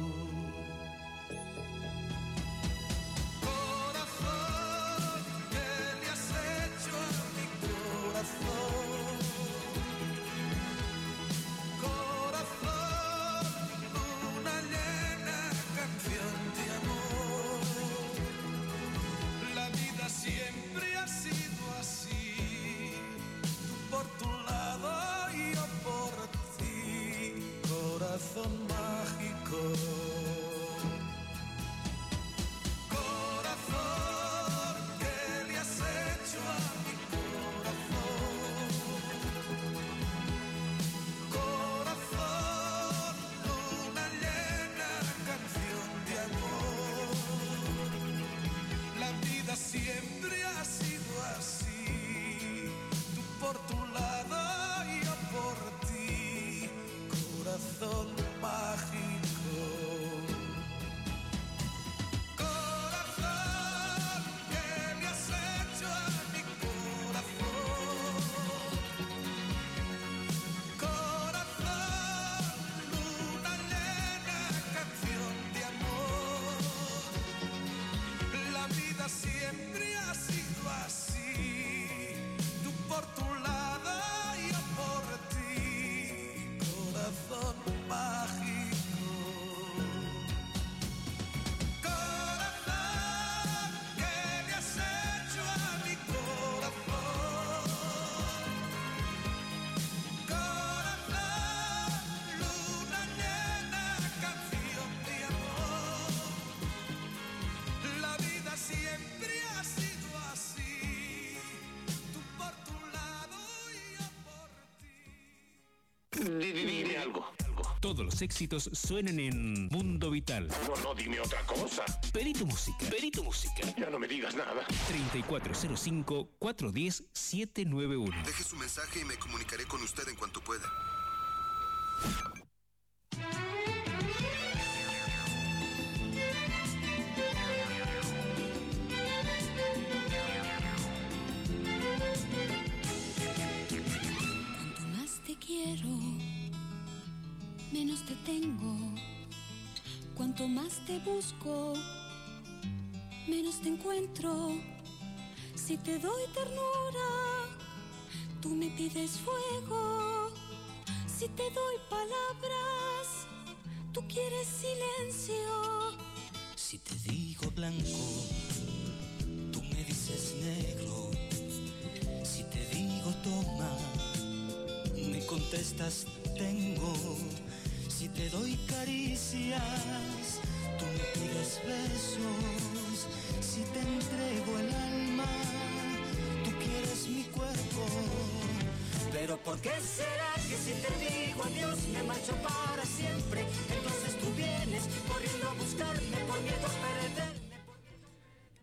Los éxitos suenan en Mundo Vital. No, no, dime otra cosa. Perito Música. Perito Música. Ya no me digas nada. 3405-410-791. Deje su mensaje y me comunicaré con usted en cuanto pueda. Te busco, menos te encuentro. Si te doy ternura, tú me pides fuego. Si te doy palabras, tú quieres silencio. Si te digo blanco, tú me dices negro. Si te digo toma, me contestas tengo. Si te doy caricias, tú me pides besos. Si te entrego el alma, tú quieres mi cuerpo. Pero ¿por qué será que si te digo adiós me marcho para siempre? Entonces tú vienes corriendo a buscarme por miedo a perder.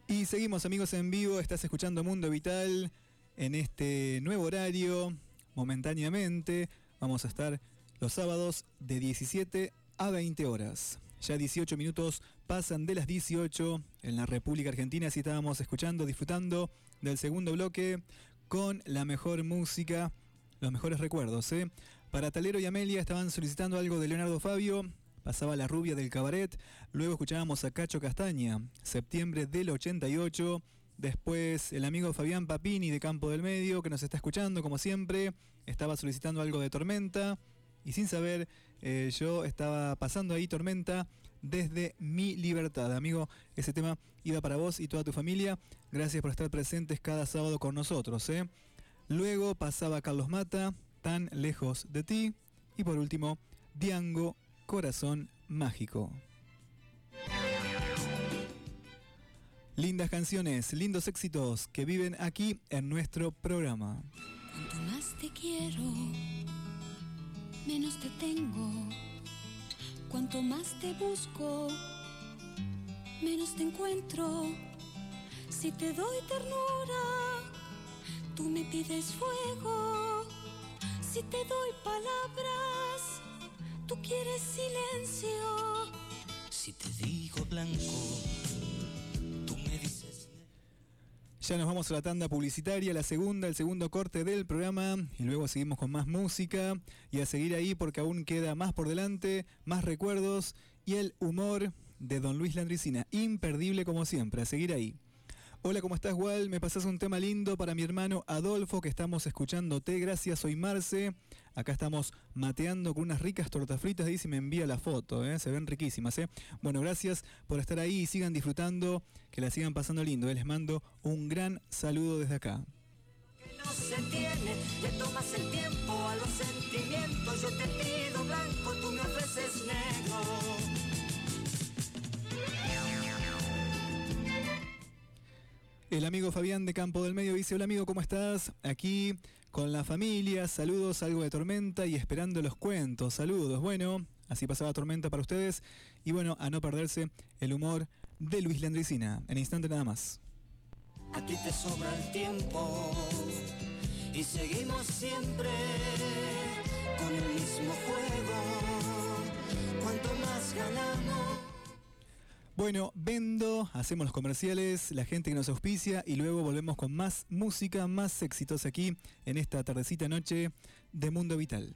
Y seguimos amigos en vivo, estás escuchando Mundo Vital en este nuevo horario, momentáneamente. Vamos a estar los sábados de 17 a 20 horas. Ya 18 minutos pasan de las 18 en la República Argentina, así estábamos escuchando, disfrutando del segundo bloque con la mejor música, los mejores recuerdos. ¿eh? Para Talero y Amelia estaban solicitando algo de Leonardo Fabio, pasaba La rubia del cabaret, luego escuchábamos a Cacho Castaña, septiembre del 88, después el amigo Fabián Papini de Campo del Medio, que nos está escuchando como siempre, estaba solicitando algo de Tormenta, y sin saber, eh, yo estaba pasando ahí Tormenta desde mi libertad. Amigo, ese tema iba para vos y toda tu familia. Gracias por estar presentes cada sábado con nosotros. ¿eh? Luego pasaba Carlos Mata, Tan lejos de ti. Y por último, Diango, Corazón Mágico. Lindas canciones, lindos éxitos que viven aquí en nuestro programa. Cuanto más te quiero, menos te tengo. Cuanto más te busco, menos te encuentro. Si te doy ternura, tú me pides fuego. Si te doy palabras, tú quieres silencio. Si te digo blanco, Ya nos vamos a la tanda publicitaria, la segunda, el segundo corte del programa y luego seguimos con más música y a seguir ahí porque aún queda más por delante, más recuerdos y el humor de Don Luis Landricina, imperdible como siempre, a seguir ahí. Hola, ¿cómo estás, Wal? Me pasas un tema lindo para mi hermano Adolfo, que estamos escuchándote. Gracias, soy Marce. Acá estamos mateando con unas ricas tortas fritas. Dice, me envía la foto, ¿eh? se ven riquísimas. ¿eh? Bueno, gracias por estar ahí y sigan disfrutando, que la sigan pasando lindo. ¿eh? Les mando un gran saludo desde acá. no se tiene, le tomas el tiempo a los sentimientos. Yo te pido blanco, tú me ofreces negro. El amigo Fabián de Campo del Medio dice, hola amigo, ¿cómo estás? Aquí con la familia, saludos, algo de tormenta y esperando los cuentos, saludos. Bueno, así pasaba tormenta para ustedes y bueno, a no perderse el humor de Luis Landricina, en instante nada más. A ti te sobra el tiempo y seguimos siempre con el mismo juego. Ganamos. Bueno, vendo, hacemos los comerciales, la gente que nos auspicia y luego volvemos con más música, más éxitos aquí en esta tardecita noche de Mundo Vital.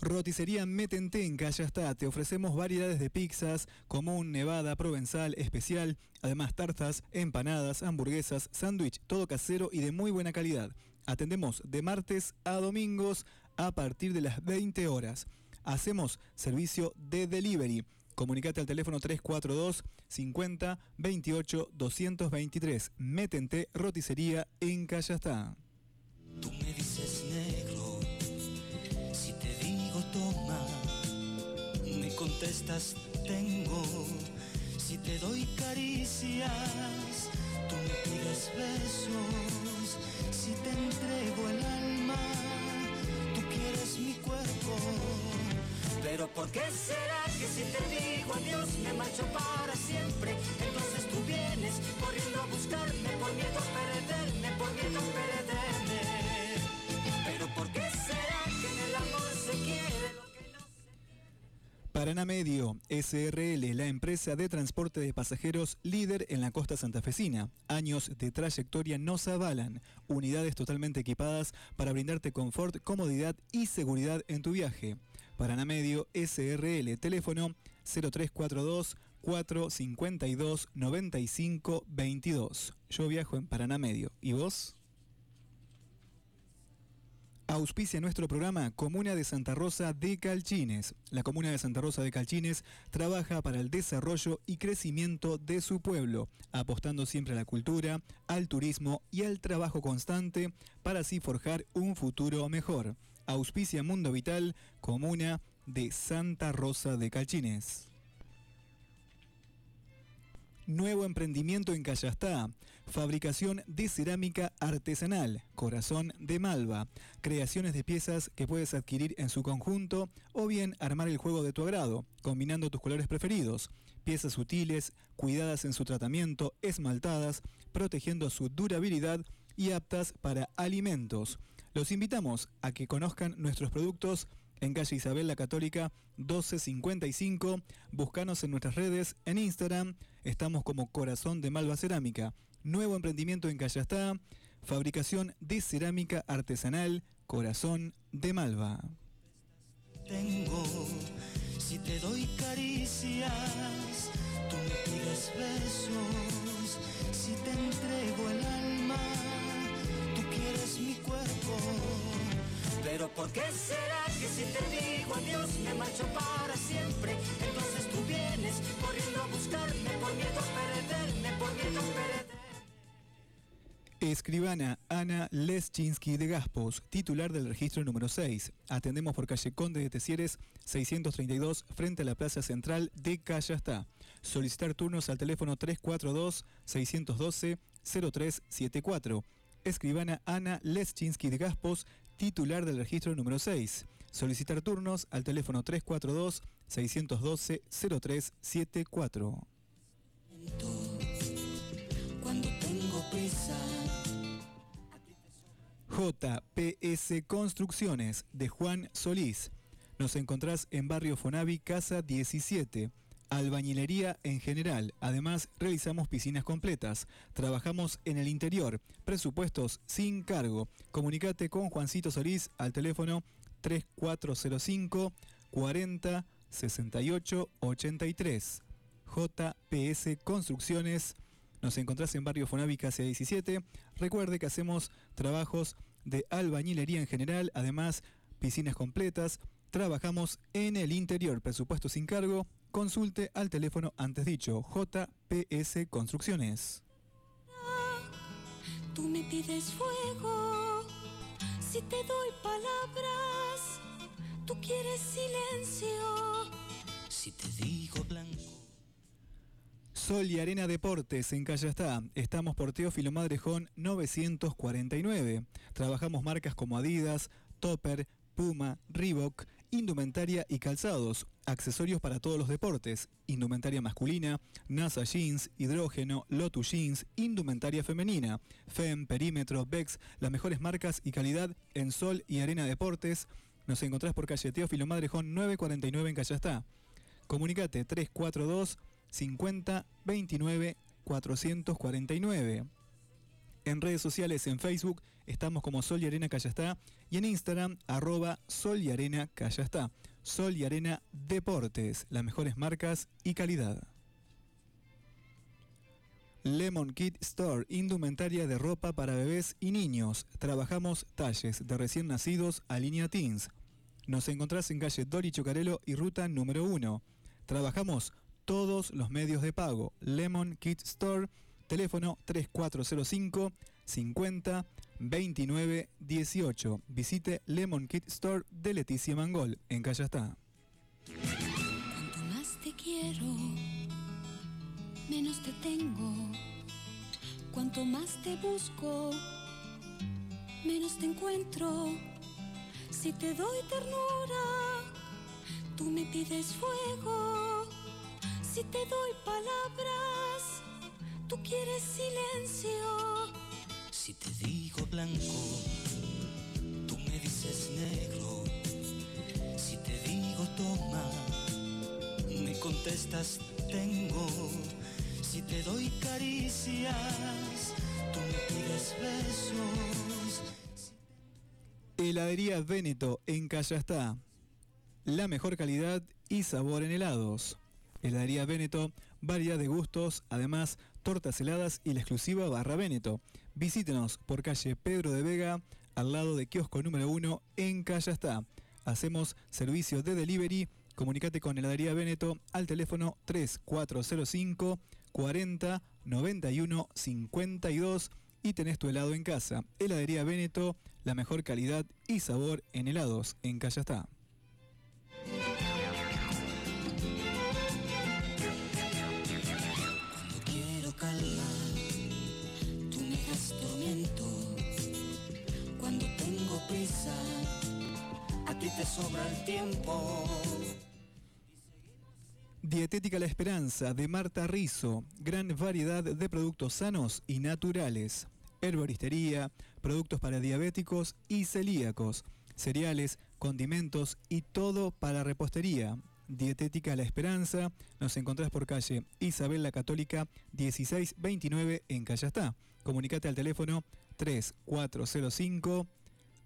Roticería Metente en Calle está. Te ofrecemos variedades de pizzas, común, nevada, provenzal, especial, además tartas, empanadas, hamburguesas, sándwich, todo casero y de muy buena calidad. Atendemos de martes a domingos a partir de las 20 horas. Hacemos servicio de delivery. Comunicate al teléfono 342 50 28 223. Metente Roticería en Callastá. Tú me dices negro, si te digo toma, me contestas tengo, si te doy caricias, tú me pides besos, si te entrego el alma, tú quieres mi cuerpo. Pero ¿por qué será que si te digo adiós me marcho para siempre? Entonces tú vienes corriendo a buscarme por miedo a perderme, por miedo a perderme. Pero ¿por qué será que en el amor se quiere lo que no Paraná Medio, SRL, la empresa de transporte de pasajeros líder en la costa santafesina. Años de trayectoria nos avalan. Unidades totalmente equipadas para brindarte confort, comodidad y seguridad en tu viaje. Paraná Medio, SRL, teléfono 0342 452 95 22. Yo viajo en Paraná Medio. ¿Y vos? Auspicia nuestro programa Comuna de Santa Rosa de Calchines. La Comuna de Santa Rosa de Calchines trabaja para el desarrollo y crecimiento de su pueblo, apostando siempre a la cultura, al turismo y al trabajo constante para así forjar un futuro mejor. Auspicia Mundo Vital, Comuna de Santa Rosa de Calchines. Nuevo emprendimiento en Callastá. Fabricación de cerámica artesanal, corazón de malva. Creaciones de piezas que puedes adquirir en su conjunto o bien armar el juego de tu agrado, combinando tus colores preferidos. Piezas sutiles, cuidadas en su tratamiento, esmaltadas, protegiendo su durabilidad y aptas para alimentos. Los invitamos a que conozcan nuestros productos en calle Isabel la Católica 1255. Búscanos en nuestras redes, en Instagram. Estamos como Corazón de Malva Cerámica. Nuevo emprendimiento en Callastá. Fabricación de cerámica artesanal Corazón de Malva. tengo. Si te doy caricias, tú me pides besos. Si te entrego el alma, Pero ¿Por qué será que si te digo adiós me marcho para siempre? Entonces tú vienes corriendo a buscarme por miedo a perderme, por miedo a. Escribana Ana Leschinsky de Gaspos, titular del registro número 6. Atendemos por calle Conde de Tesieres 632 frente a la Plaza Central de Callastá. Solicitar turnos al teléfono 342-612-0374. Escribana Ana Leschinsky de Gaspos, titular del registro número 6. Solicitar turnos al teléfono 342-612-0374. Cuando tengo prisa. JPS Construcciones de Juan Solís. Nos encontrás en Barrio Fonavi, Casa 17. Albañilería en general. Además, realizamos piscinas completas. Trabajamos en el interior. Presupuestos sin cargo. Comunicate con Juancito Solís al teléfono 3405 40 68 83. JPS Construcciones. Nos encontrás en Barrio Fonavi, Casa 17. Recuerde que hacemos trabajos de albañilería en general, además piscinas completas. Trabajamos en el interior, presupuesto sin cargo. Consulte al teléfono antes dicho, JPS Construcciones. Tú me pides fuego, si te doy palabras, tú quieres silencio. Si te digo blanco. Sol y Arena Deportes en Callastá. Estamos por Teófilo Madrejón 949. Trabajamos marcas como Adidas, Topper, Puma, Reebok, indumentaria y calzados, accesorios para todos los deportes, indumentaria masculina, NASA Jeans, Hidrógeno, Lotus Jeans, indumentaria femenina, FEM, Perímetro, Bex, las mejores marcas y calidad en Sol y Arena Deportes. Nos encontrás por calle Teófilo Madrejón 949 en Callastá. Comunicate 342 50 29 449. En redes sociales, en Facebook, estamos como Sol y Arena Callastá y en Instagram, arroba Sol y Arena Callastá. Sol y Arena Deportes, las mejores marcas y calidad. Lemon Kid Store, indumentaria de ropa para bebés y niños. Trabajamos talles de recién nacidos a línea teens. Nos encontrás en calle Dori Chocarelo y ruta número 1. Trabajamos todos los medios de pago. Lemon Kid Store, teléfono 3405 50 29 18. Visite Lemon Kid Store de Leticia Mangol, en Callastá. Cuanto más te quiero, menos te tengo. Cuanto más te busco, menos te encuentro. Si te doy ternura, tú me pides fuego. Si te doy palabras, tú quieres silencio. Si te digo blanco, tú me dices negro. Si te digo toma, me contestas tengo. Si te doy caricias, tú me pides besos. Heladería Véneto en Callastá. La mejor calidad y sabor en helados. Heladería Véneto, variedad de gustos, además tortas heladas y la exclusiva Barra Véneto. Visítenos por calle Pedro de Vega, al lado de kiosco número 1 en Callastá. Hacemos servicio de delivery. Comunicate con Heladería Véneto al teléfono 3405 40 91 52 y tenés tu helado en casa. Heladería Véneto, la mejor calidad y sabor en helados en Callastá. Dietética La Esperanza de Marta Rizo, gran variedad de productos sanos y naturales. Herboristería, productos para diabéticos y celíacos, cereales, condimentos y todo para repostería. Dietética La Esperanza, nos encontrás por calle Isabel la Católica 1629 en Callastá. Comunicate al teléfono 3405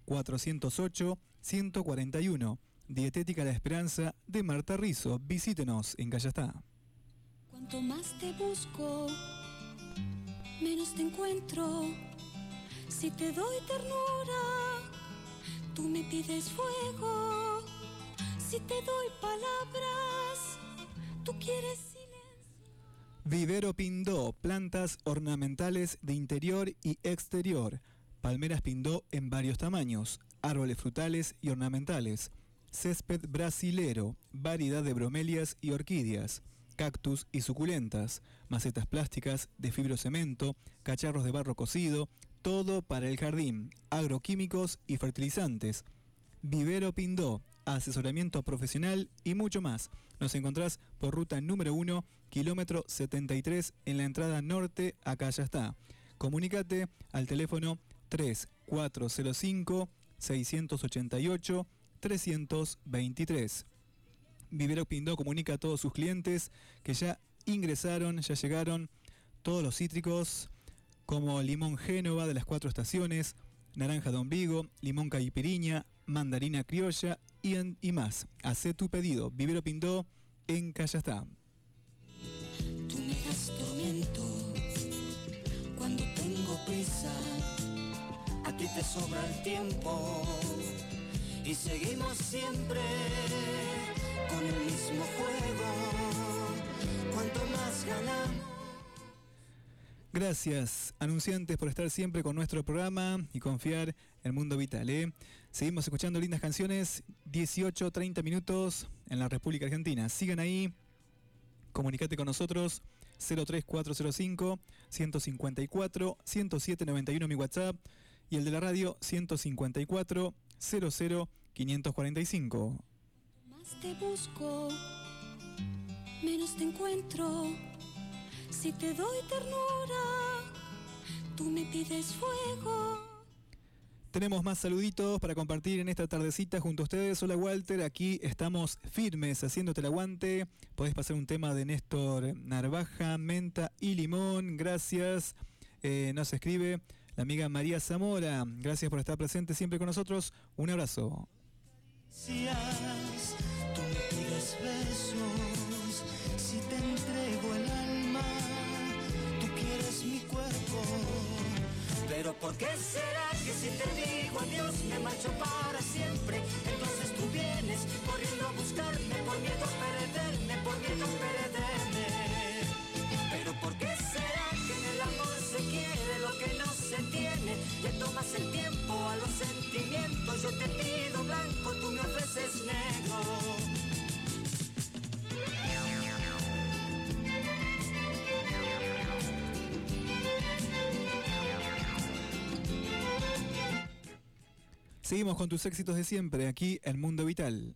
408 141. Dietética La Esperanza de Marta Rizo. Visítenos en Callastá. Cuanto más te busco, menos te encuentro. Si te doy ternura, Tú me pides fuego, si te doy palabras, tú quieres Vivero Pindó, plantas ornamentales de interior y exterior. Palmeras Pindó en varios tamaños, árboles frutales y ornamentales. Césped brasilero, variedad de bromelias y orquídeas. Cactus y suculentas, macetas plásticas de fibrocemento, cacharros de barro cocido, todo para el jardín, agroquímicos y fertilizantes. Vivero Pindó, asesoramiento profesional y mucho más. Nos encontrás por ruta número 1, kilómetro 73 en la entrada norte, acá ya está. Comunícate al teléfono 3405 688 323. Vivero Pindó comunica a todos sus clientes que ya ingresaron, ya llegaron todos los cítricos como limón Génova de las cuatro estaciones, naranja de ombligo, limón caipiriña, mandarina criolla y, más. Hacé tu pedido. Vivero Pindó en Callastá. A ti te sobra el tiempo y seguimos siempre con el mismo juego. Cuanto más ganamos. Gracias, anunciantes, por estar siempre con nuestro programa y confiar en Mundo Vital. ¿eh? Seguimos escuchando lindas canciones, 18, 30 minutos en la República Argentina. Sigan ahí, comunicate con nosotros, 03405 154 10791 mi WhatsApp y el de la radio 154 00 545. Más te busco, menos te encuentro. Si te doy ternura, tú me pides fuego. Tenemos más saluditos para compartir en esta tardecita junto a ustedes. Hola Walter, aquí estamos firmes haciéndote el aguante. Podés pasar un tema de Néstor Narvaja, menta y limón. Gracias. Eh, nos escribe la amiga María Zamora. Gracias por estar presente siempre con nosotros. Un abrazo. Decías, tú me besos, si te entrego el alma, tú quieres mi cuerpo. Pero ¿por qué será que si te digo adiós me marcho para siempre? Entonces tú vienes corriendo a buscarme por miedo a perderme, por miedo a perderme. Pero ¿por qué será tiene? Le tomas el tiempo a los sentimientos, yo te pido blanco, tú me ofreces negro. Seguimos con tus éxitos de siempre aquí en Mundo Vital.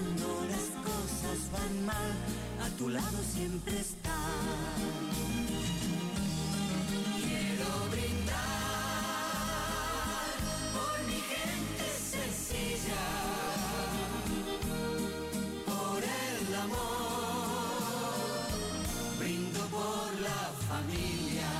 cuando las cosas van mal, a tu lado siempre está. Quiero brindar por mi gente sencilla, por el amor, brindo por la familia.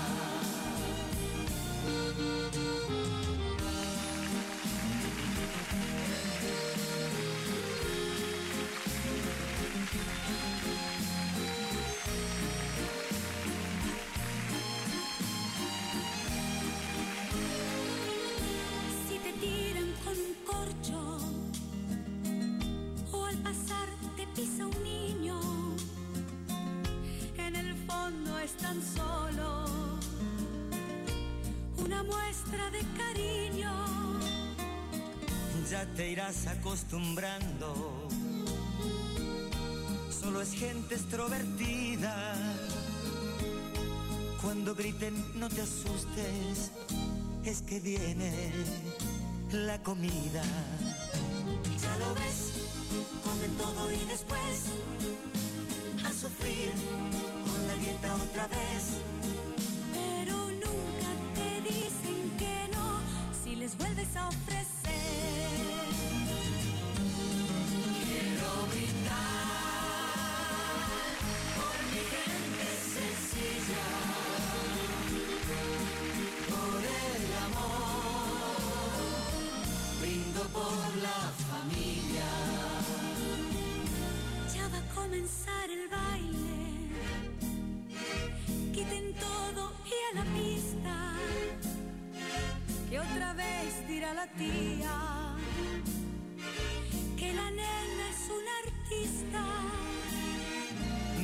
te irás acostumbrando. Solo es gente extrovertida. Cuando griten no te asustes, es que viene la comida. Ya lo ves, comen todo y después a sufrir con la dieta otra vez la tía que la nena es una artista.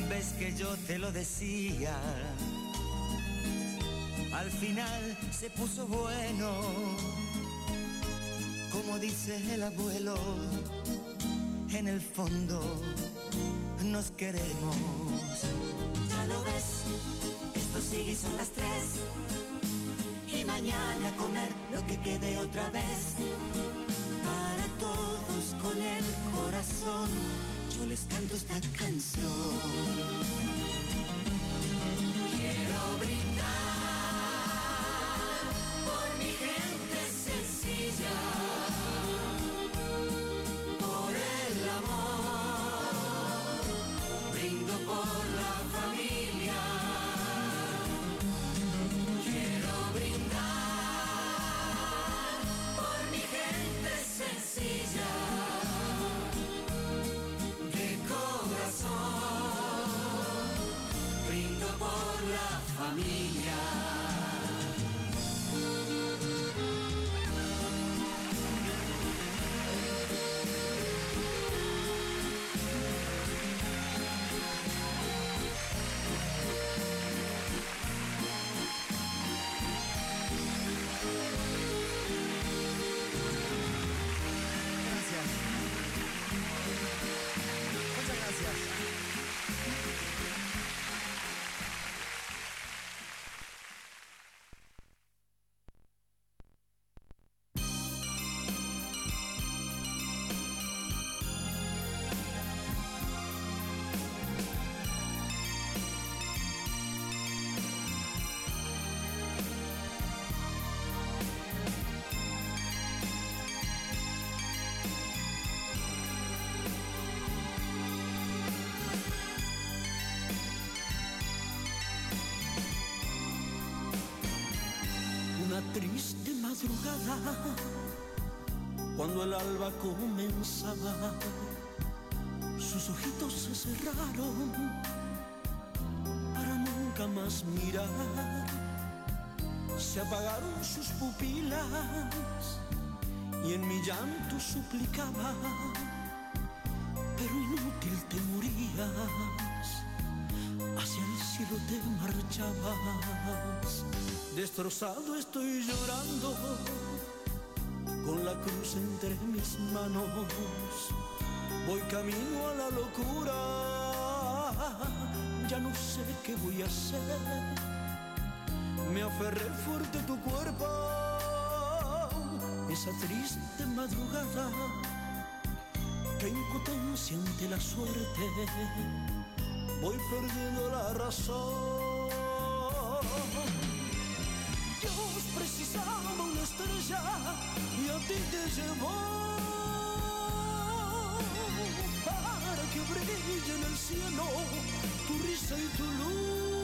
Ves que yo te lo decía. Al final se puso bueno, como dice el abuelo, en el fondo nos queremos. Ya lo ves, esto sigue y son las tres. Mañana comer lo que quede otra vez. Para todos con el corazón, yo les canto esta canción. Cuando el alba comenzaba, sus ojitos se cerraron para nunca más mirar. Se apagaron sus pupilas y en mi llanto suplicaba, pero inútil te morías hacia el cielo te marchabas. Destrozado estoy llorando con la cruz entre mis manos. Voy camino a la locura, ya no sé qué voy a hacer. Me aferré fuerte a tu cuerpo, esa triste madrugada, qué impotencia ante la suerte voy perdiendo la razón. Y a ti te llevó para que brille en el cielo tu risa y tu luz.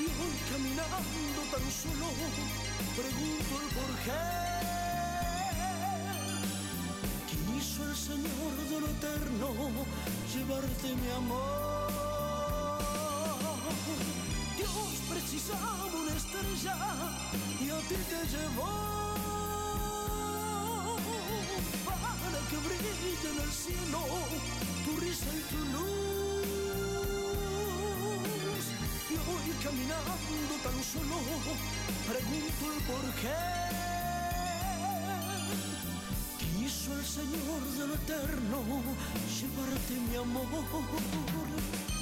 Y hoy caminando tan solo, pregunto el por qué. Quiso el Señor de lo eterno llevarte mi amor. Dios precisaba una estrella y a ti te llevó para que brille en el cielo tu risa y tu luz. Y hoy caminando tan solo pregunto el por qué. Quiso el Señor de lo eterno llevarte mi amor.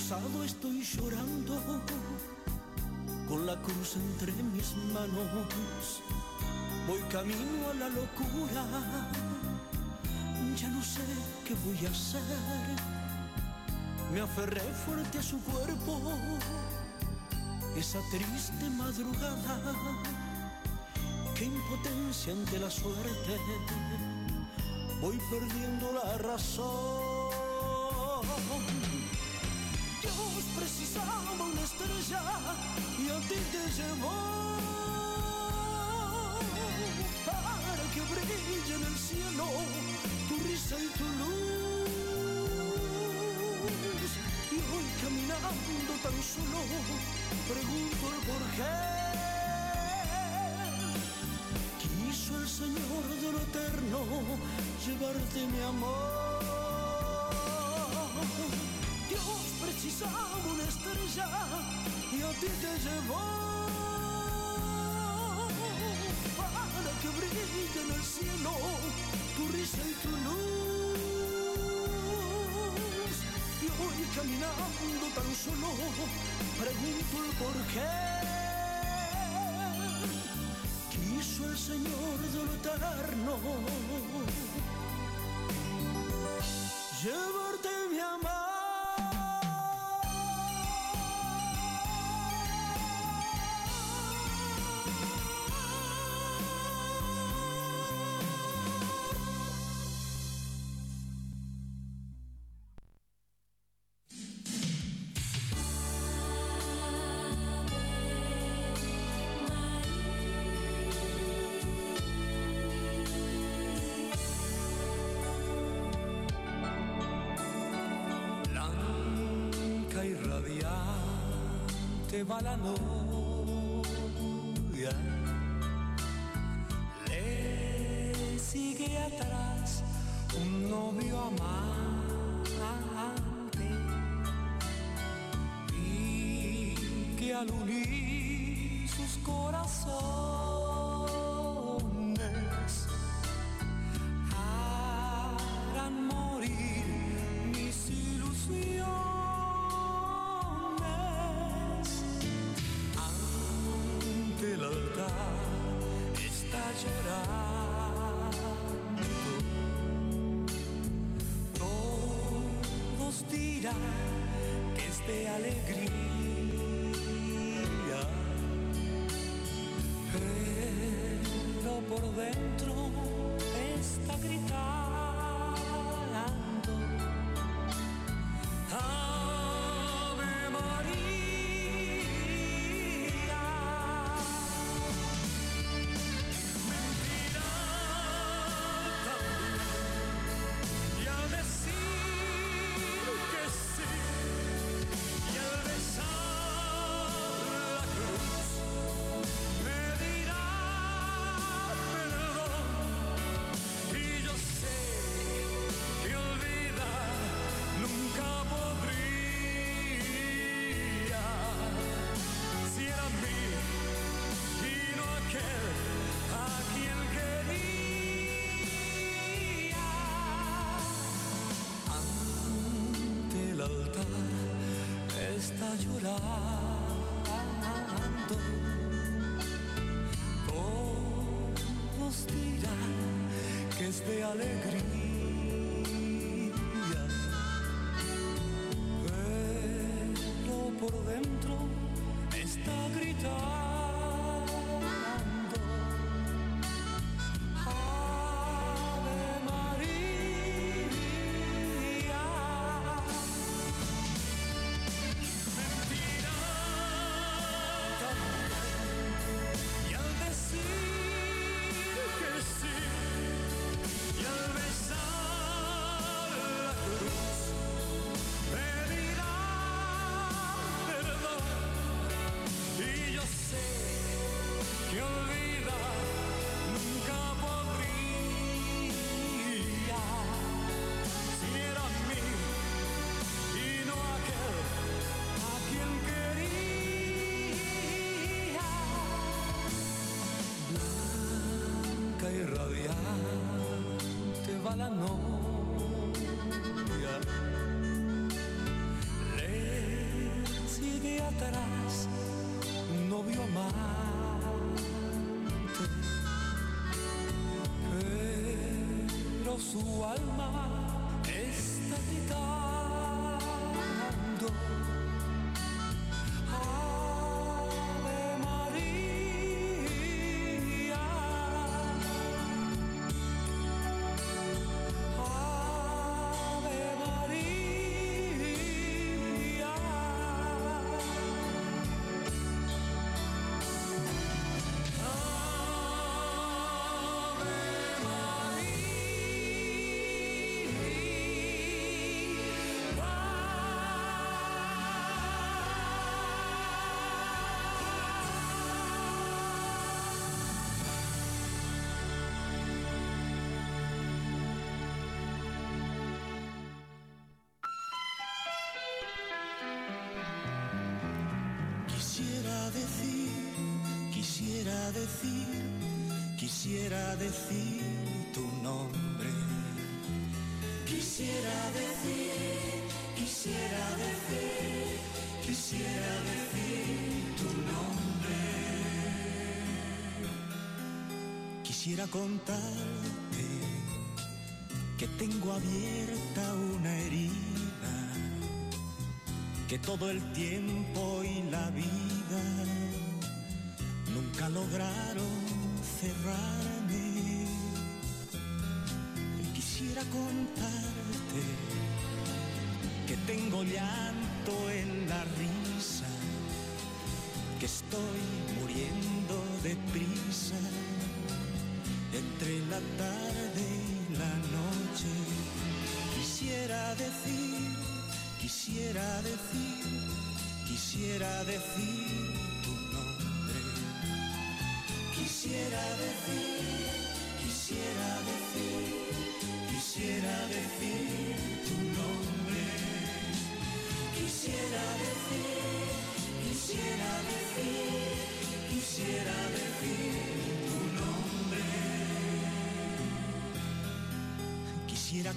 Destrozado estoy llorando, con la cruz entre mis manos. Voy camino a la locura, ya no sé qué voy a hacer. Me aferré fuerte a su cuerpo, esa triste madrugada. Qué impotencia ante la suerte, voy perdiendo la razón. déjà et a ti te llevó para que brille en el cielo tu risa y tu luz. Y hoy caminando tan solo pregunto el por qué. Quiso el Señor de lo eterno llevarte mi amor. Dios precisaba una estrella sentir que llevó para que brille en el cielo tu risa y tu luz. Y hoy caminando tan solo, pregunto el por qué. Quiso el Señor derrotarnos. Lleva valano su alma. Decir tu nombre. Quisiera decir, quisiera decir, quisiera decir tu nombre. Quisiera contarte que tengo abierta una herida, que todo el tiempo y la vida nunca lograron cerrarme. Quisiera contarte que tengo llanto en la risa, que estoy muriendo de prisa entre la tarde y la noche. Quisiera decir, quisiera decir, quisiera decir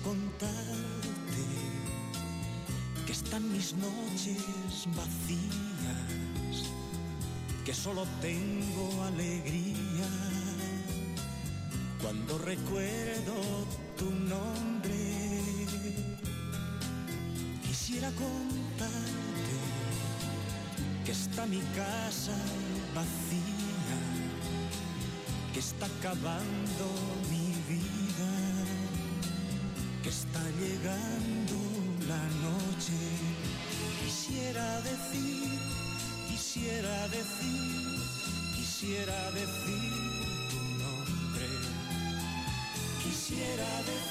contarte que están mis noches vacías, que solo tengo alegría cuando recuerdo tu nombre. Quisiera contarte que está mi casa vacía, que está acabando llegando la noche. Quisiera decir, quisiera decir, quisiera decir tu nombre. Quisiera decir,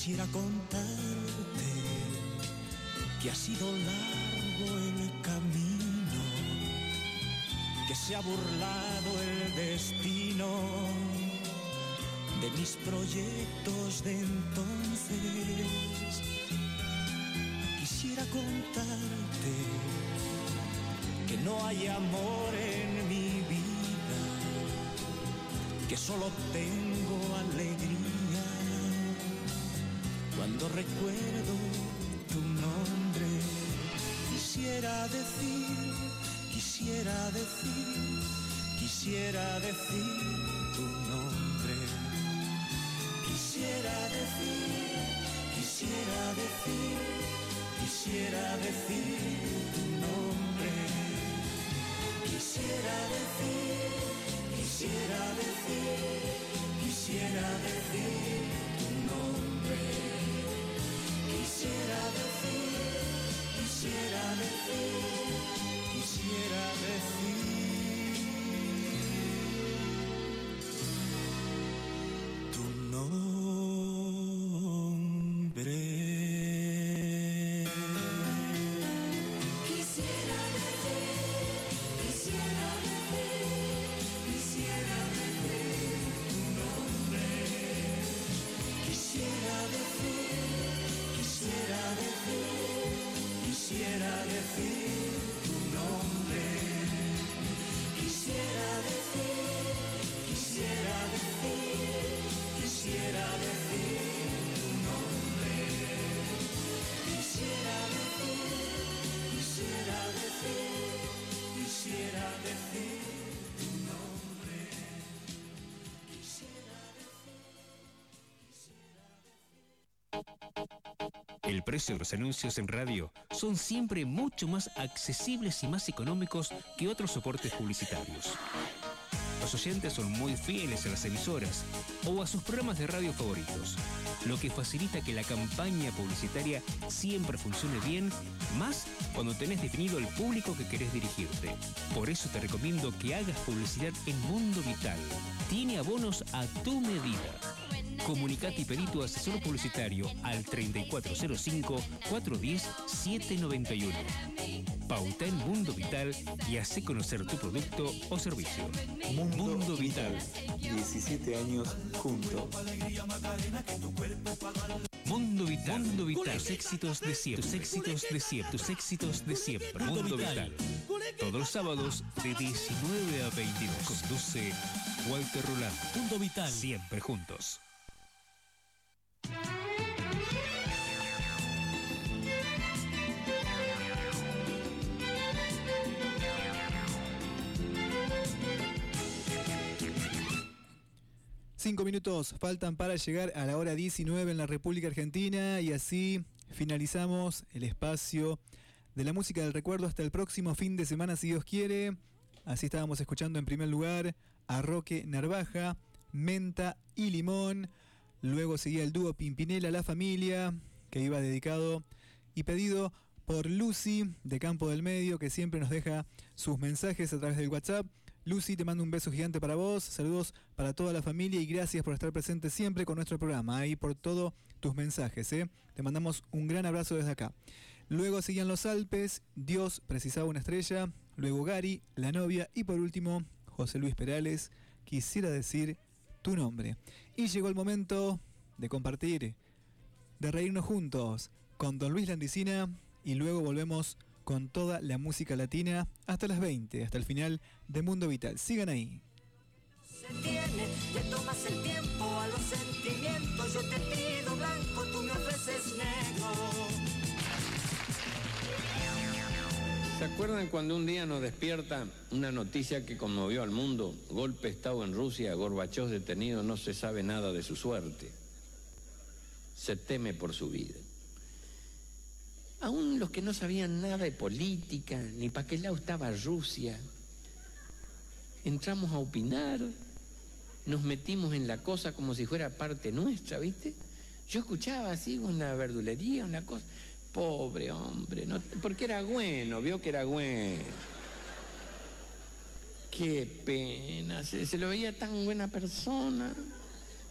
Quisiera contarte que ha sido largo el camino, que se ha burlado el destino de mis proyectos de entonces. Quisiera contarte que no hay amor en mi vida, que solo tengo alegría cuando recuerdo tu nombre. Quisiera decir, quisiera decir, quisiera decir El precio de los anuncios en radio son siempre mucho más accesibles y más económicos que otros soportes publicitarios. Los oyentes son muy fieles a las emisoras o a sus programas de radio favoritos, lo que facilita que la campaña publicitaria siempre funcione bien, más cuando tenés definido el público que querés dirigirte. Por eso te recomiendo que hagas publicidad en Mundo Vital. Tiene abonos a tu medida. Comunicate y pedí tu asesor publicitario al 3405 410 791. Pauta en Mundo Vital y hace conocer tu producto o servicio. Mundo, Vital. 17 años juntos. Mundo Vital. Mundo Vital. Tus éxitos de siempre. Tus éxitos de siempre. Tus éxitos de siempre. Mundo Vital. Todos los sábados de 19 a 22. Conduce Walter Roland. Mundo Vital. Siempre juntos. Cinco minutos faltan para llegar a la hora 19 en la República Argentina y así finalizamos el espacio de la música del recuerdo hasta el próximo fin de semana si Dios quiere. Así estábamos escuchando en primer lugar a Roque Narvaja, Menta y Limón. Luego seguía el dúo Pimpinela La Familia, que iba dedicado y pedido por Lucy de Campo del Medio, que siempre nos deja sus mensajes a través del WhatsApp. Lucy, te mando un beso gigante para vos, saludos para toda la familia y gracias por estar presente siempre con nuestro programa y por todos tus mensajes. ¿eh? Te mandamos un gran abrazo desde acá. Luego seguían los Alpes, Dios precisaba una estrella, luego Gary, la novia y por último José Luis Perales, quisiera decir tu nombre. Y llegó el momento de compartir, de reírnos juntos con Don Luis Landicina y luego volvemos con toda la música latina hasta las 20, hasta el final de Mundo Vital. Sigan ahí. se tiene, le tomas el tiempo a los sentimientos. Yo te pido blanco, tú me ofreces negro. ¿Se acuerdan cuando un día nos despierta una noticia que conmovió al mundo? Golpe Estado en Rusia, Gorbachov detenido, no se sabe nada de su suerte. Se teme por su vida. Aún los que no sabían nada de política, ni para qué lado estaba Rusia, entramos a opinar, nos metimos en la cosa como si fuera parte nuestra, ¿viste? Yo escuchaba así una verdulería, una cosa. Pobre hombre, porque era bueno, vio que era bueno. Qué pena, se, se lo veía tan buena persona.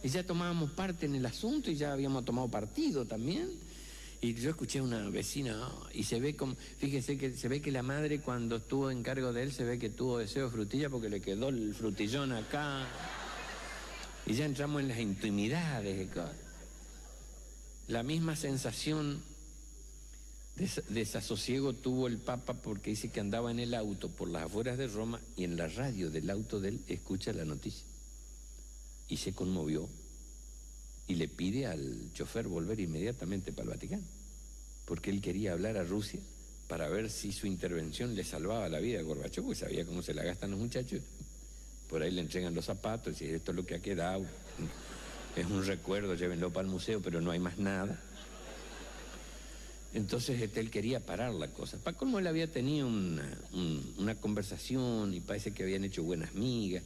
Y ya tomábamos parte en el asunto y ya habíamos tomado partido también. Y yo escuché a una vecina y se ve como, fíjese que se ve que la madre cuando estuvo en cargo de él se ve que tuvo deseo de frutilla porque le quedó el frutillón acá. Y ya entramos en las intimidades. de. La misma sensación Des- desasosiego tuvo el Papa porque dice que andaba en el auto por las afueras de Roma y en la radio del auto de él escucha la noticia. Y se conmovió y le pide al chofer volver inmediatamente para el Vaticano, porque él quería hablar a Rusia para ver si su intervención le salvaba la vida a Gorbachov, porque sabía cómo se la gastan los muchachos. Por ahí le entregan los zapatos y esto es lo que ha quedado. Es un recuerdo, llévenlo para el museo, pero no hay más nada. Entonces este, él quería parar la cosa. Para colmo él había tenido una, un- una conversación y parece que habían hecho buenas migas.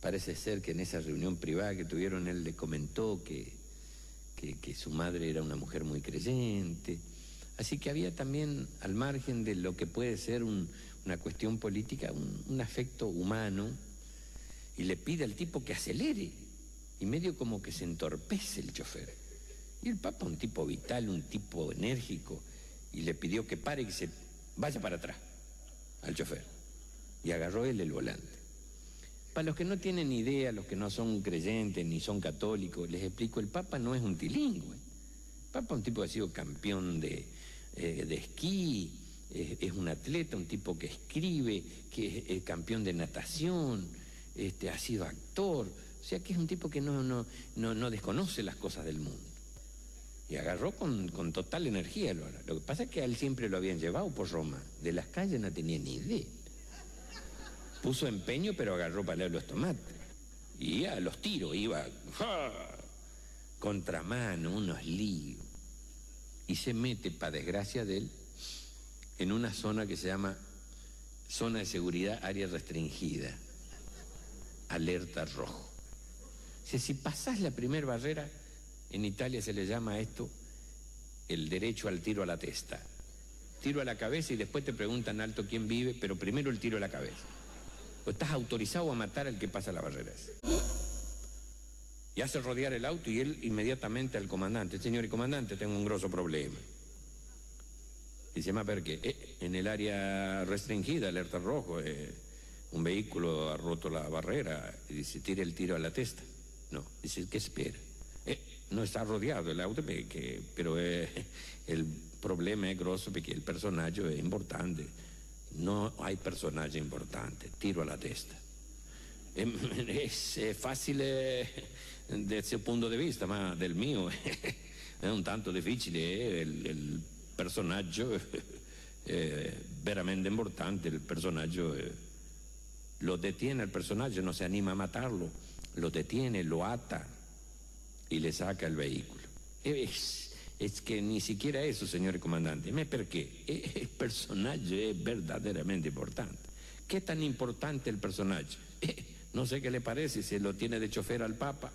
Parece ser que en esa reunión privada que tuvieron él le comentó que, que, su madre era una mujer muy creyente. Así que había también, al margen de lo que puede ser un- una cuestión política, un, un afecto humano. Y le pide al tipo que acelere. Y medio como que se entorpece el chofer. Y el Papa, un tipo vital, un tipo enérgico, y le pidió que pare y que se vaya para atrás al chofer. Y agarró él el volante. Para los que no tienen idea, los que no son creyentes ni son católicos, les explico, el Papa no es un tilingüe. El Papa es un tipo que ha sido campeón de, eh, de esquí, es, un atleta, un tipo que escribe, que es, es campeón de natación, este, ha sido actor. O sea que es un tipo que no, no, no, no desconoce las cosas del mundo. Y agarró con, con total energía. Lo, lo que pasa es que a él siempre lo habían llevado por Roma. De las calles no tenía ni idea. Puso empeño, pero agarró para los tomates. Y a los tiros iba. ¡ja! Contramano, unos líos. Y se mete, para desgracia de él, en una zona que se llama zona de seguridad, área restringida. Alerta rojo. Dice, si pasás la primera barrera, en Italia se le llama a esto el derecho al tiro a la testa. Tiro a la cabeza y después te preguntan alto quién vive, pero primero el tiro a la cabeza. O estás autorizado a matar al que pasa la barrera. Y hace rodear el auto y él inmediatamente al comandante, señor y comandante, tengo un grosso problema. Dice, ma perché? Eh, en el área restringida, alerta rojo, eh, un vehículo ha roto la barrera. Y dice, tire el tiro a la testa. No, dice, ¿qué espera? Eh, no está rodeado el auto, perché, pero el problema es grosso perché il personaggio è importante. No hay personaggio importante, tiro alla testa. (laughs) Em, Es, eh, facile dal suo punto di vista, ma del mio è (laughs) un tanto difficile. eh, Il, il personaggio è (laughs) veramente importante, il personaggio eh, lo detiene il personaggio, non si anima a matarlo, lo detiene, lo ata y le saca el vehículo. Es, es que ni siquiera eso, señor comandante. ¿Me perché? Eh, El personaje es verdaderamente importante. ¿Qué tan importante el personaje? Eh, no sé qué le parece, si lo tiene de chofer al Papa.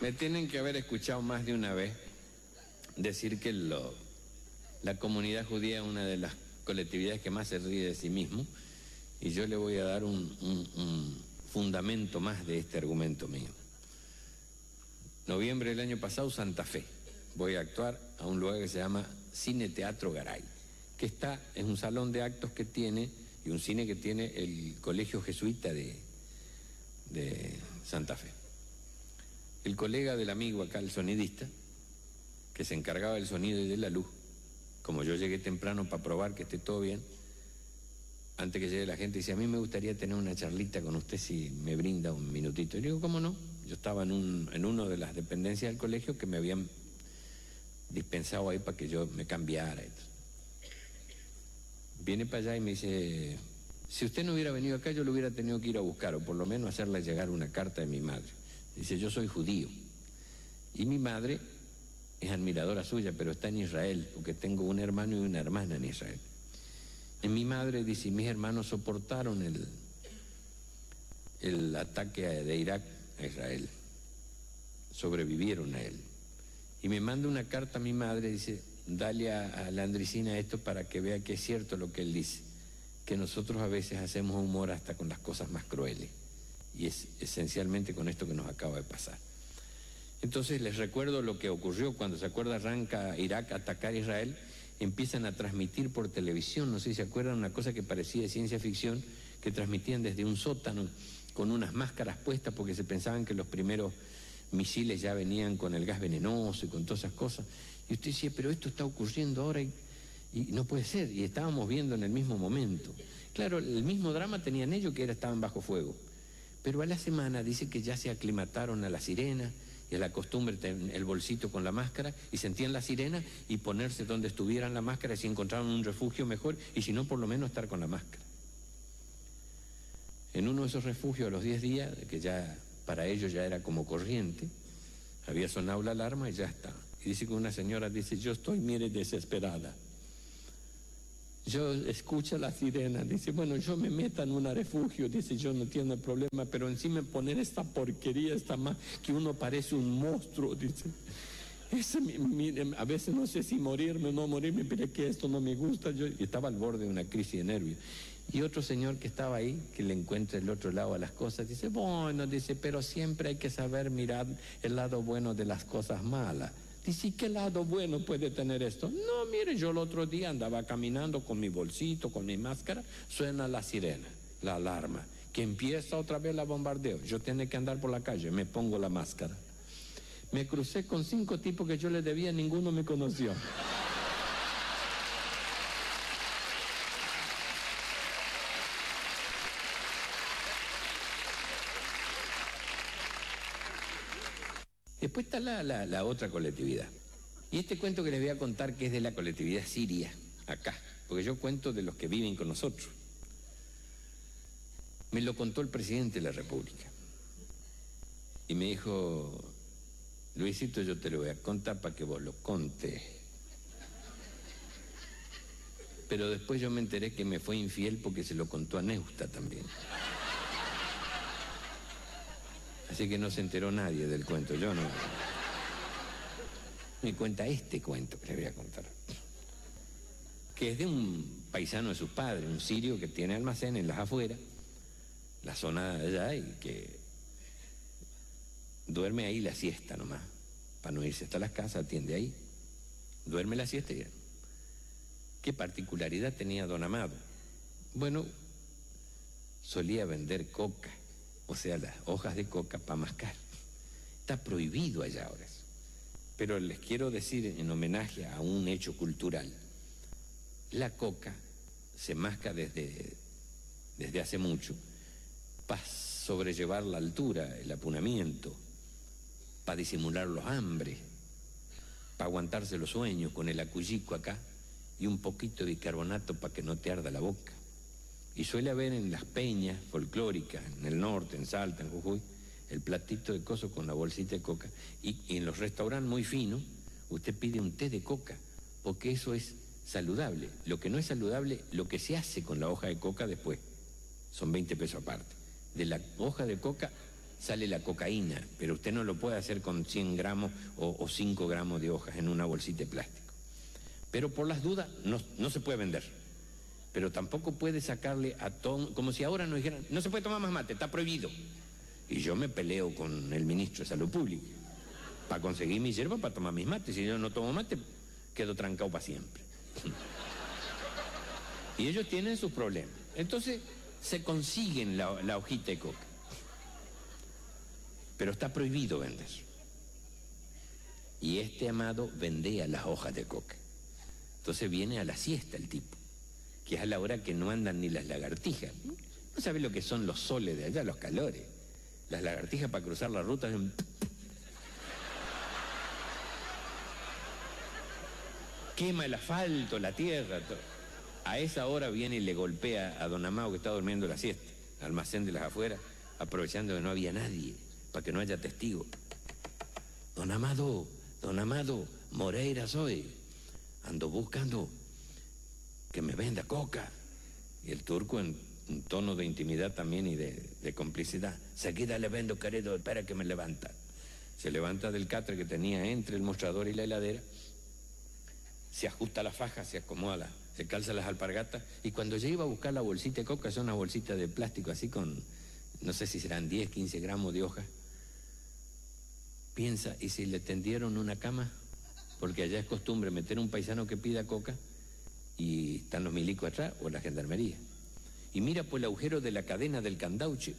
Me tienen que haber escuchado más de una vez decir que lo- la comunidad judía es una de las colectividades que más se ríe de sí mismo y yo le voy a dar un, un- un fundamento más de este argumento mío. Noviembre del año pasado, Santa Fe. Voy a actuar a un lugar que se llama Cine Teatro Garay, que está, es un salón de actos que tiene y un cine que tiene el Colegio Jesuita de, de Santa Fe. El colega del amigo acá, el sonidista, que se encargaba del sonido y de la luz, como yo llegué temprano para probar que esté todo bien, antes que llegue la gente, dice, a mí me gustaría tener una charlita con usted si me brinda un minutito. Y digo, ¿cómo no? Yo estaba en, un, en una de las dependencias del colegio que me habían dispensado ahí para que yo me cambiara. Viene para allá y me dice, si usted no hubiera venido acá, yo lo hubiera tenido que ir a buscar, o por lo menos hacerle llegar una carta de mi madre. Dice, yo soy judío. Y mi madre es admiradora suya, pero está en Israel, porque tengo un hermano y una hermana en Israel. Y mi madre dice, mis hermanos soportaron el, el ataque de Irak a Israel, sobrevivieron a él. Y me manda una carta a mi madre, dice, dale a, a la Andricina esto para que vea que es cierto lo que él dice, que nosotros a veces hacemos humor hasta con las cosas más crueles, y es esencialmente con esto que nos acaba de pasar. Entonces les recuerdo lo que ocurrió cuando se acuerda arranca Irak a atacar a Israel, empiezan a transmitir por televisión, no sé si se acuerdan, una cosa que parecía de ciencia ficción, que transmitían desde un sótano con unas máscaras puestas porque se pensaban que los primeros misiles ya venían con el gas venenoso y con todas esas cosas. Y usted decía, pero esto está ocurriendo ahora y, y no puede ser. Y estábamos viendo en el mismo momento. Claro, el mismo drama tenían ellos que era, estaban bajo fuego. Pero a la semana dice que ya se aclimataron a la sirena y a la costumbre el bolsito con la máscara y sentían la sirena y ponerse donde estuvieran la máscara y si encontraron un refugio mejor y si no por lo menos estar con la máscara. En uno de esos refugios a los 10 días, que ya para ellos ya era como corriente, había sonado la alarma y ya está. Y dice que una señora dice, yo estoy, mire, desesperada. Yo escucho la sirena, dice, bueno, yo me meto en un refugio, dice, yo no tengo problema, pero encima poner esta porquería, esta más, que uno parece un monstruo, dice. Ese, mi- mi- a veces no sé si morirme o no morirme, pero es que esto no me gusta. Yo estaba al borde de una crisis de nervios. Y otro señor que estaba ahí, que le encuentra el otro lado a las cosas, dice, bueno, dice, pero siempre hay que saber mirar el lado bueno de las cosas malas. Dice, ¿y qué lado bueno puede tener esto? No, mire, yo el otro día andaba caminando con mi bolsito, con mi máscara, suena la sirena, la alarma, que empieza otra vez la bombardeo. Yo tengo que andar por la calle, me pongo la máscara. Me crucé con cinco tipos que yo les debía, ninguno me conoció. Después está la, otra colectividad. Y este cuento que les voy a contar que es de la colectividad siria, acá, porque yo cuento de los que viven con nosotros. Me lo contó el presidente de la República. Y me dijo, Luisito, yo te lo voy a contar para que vos lo contes. Pero después yo me enteré que me fue infiel porque se lo contó a Neusta también. Así que no se enteró nadie del cuento, yo no. Me cuenta este cuento que le voy a contar. que es de un paisano de sus padres, un sirio que tiene almacén en las afueras, la zona de allá, y que duerme ahí la siesta nomás, para no irse hasta las casas, atiende ahí, duerme la siesta y. ¿Qué particularidad tenía don Amado? Bueno, solía vender coca, o sea, las hojas de coca para mascar. Está prohibido allá ahora. Pero les quiero decir en homenaje a un hecho cultural, la coca se masca desde, desde hace mucho para sobrellevar la altura, el apunamiento, para disimular los hambres, para aguantarse los sueños con el acullico acá y un poquito de bicarbonato para que no te arda la boca. Y suele haber en las peñas folclóricas, en el norte, en Salta, en Jujuy, el platito de coso con la bolsita de coca. Y, en los restaurantes muy finos, usted pide un té de coca, porque eso es saludable. Lo que no es saludable, lo que se hace con la hoja de coca después. Son 20 pesos aparte. De la hoja de coca sale la cocaína, pero usted no lo puede hacer con 100 gramos o, o 5 gramos de hojas en una bolsita de plástico. Pero por las dudas no, no se puede vender. Pero tampoco puede sacarle a todo, como si ahora nos dijeran, no se puede tomar más mate, está prohibido. Y yo me peleo con el ministro de Salud Pública para conseguir mi hierba para tomar mis mates. Si yo no tomo mate, quedo trancado para siempre. (laughs) y ellos tienen sus problemas. Entonces se consiguen la, la hojita de coca. Pero está prohibido vender. Y este amado vendía las hojas de coca. Entonces viene a la siesta el tipo, que es a la hora que no andan ni las lagartijas. No sabe lo que son los soles de allá, los calores. Las lagartijas para cruzar la ruta quema el asfalto, la tierra. todo. A esa hora viene y le golpea a don Amado que está durmiendo la siesta, al almacén de las afueras, aprovechando que no había nadie, para que no haya testigo. Don Amado, don Amado, Moreira soy. Ando buscando que me venda coca. Y el turco en un tono de intimidad también y de, de complicidad. Seguida le vendo, querido, espera que me levanta. Se levanta del catre que tenía entre el mostrador y la heladera se ajusta la faja, se acomoda, la- se calza las alpargatas y cuando ya iba a buscar la bolsita de coca, son unas bolsitas de plástico así con, no sé si serán 10, 15 gramos de hoja, piensa, ¿y si le tendieron una cama? Porque allá es costumbre meter un paisano que pida coca y están los milicos atrás o la gendarmería. Y mira por el agujero de la cadena del candauche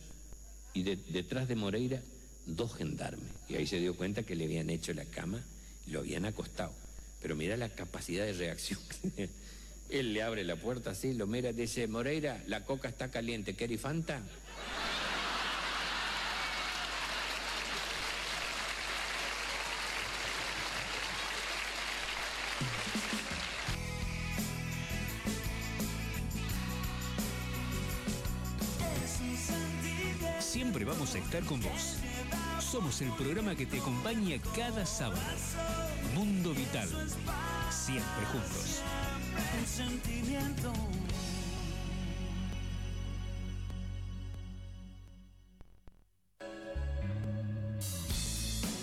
y de- detrás de Moreira dos gendarmes. Y ahí se dio cuenta que le habían hecho la cama y lo habían acostado. Pero mira la capacidad de reacción. (laughs) Él le abre la puerta así, lo mira dice, Moreira, la coca está caliente, ¿querés Fanta? Estar con vos. Somos el programa que te acompaña cada sábado. Mundo Vital. Siempre juntos.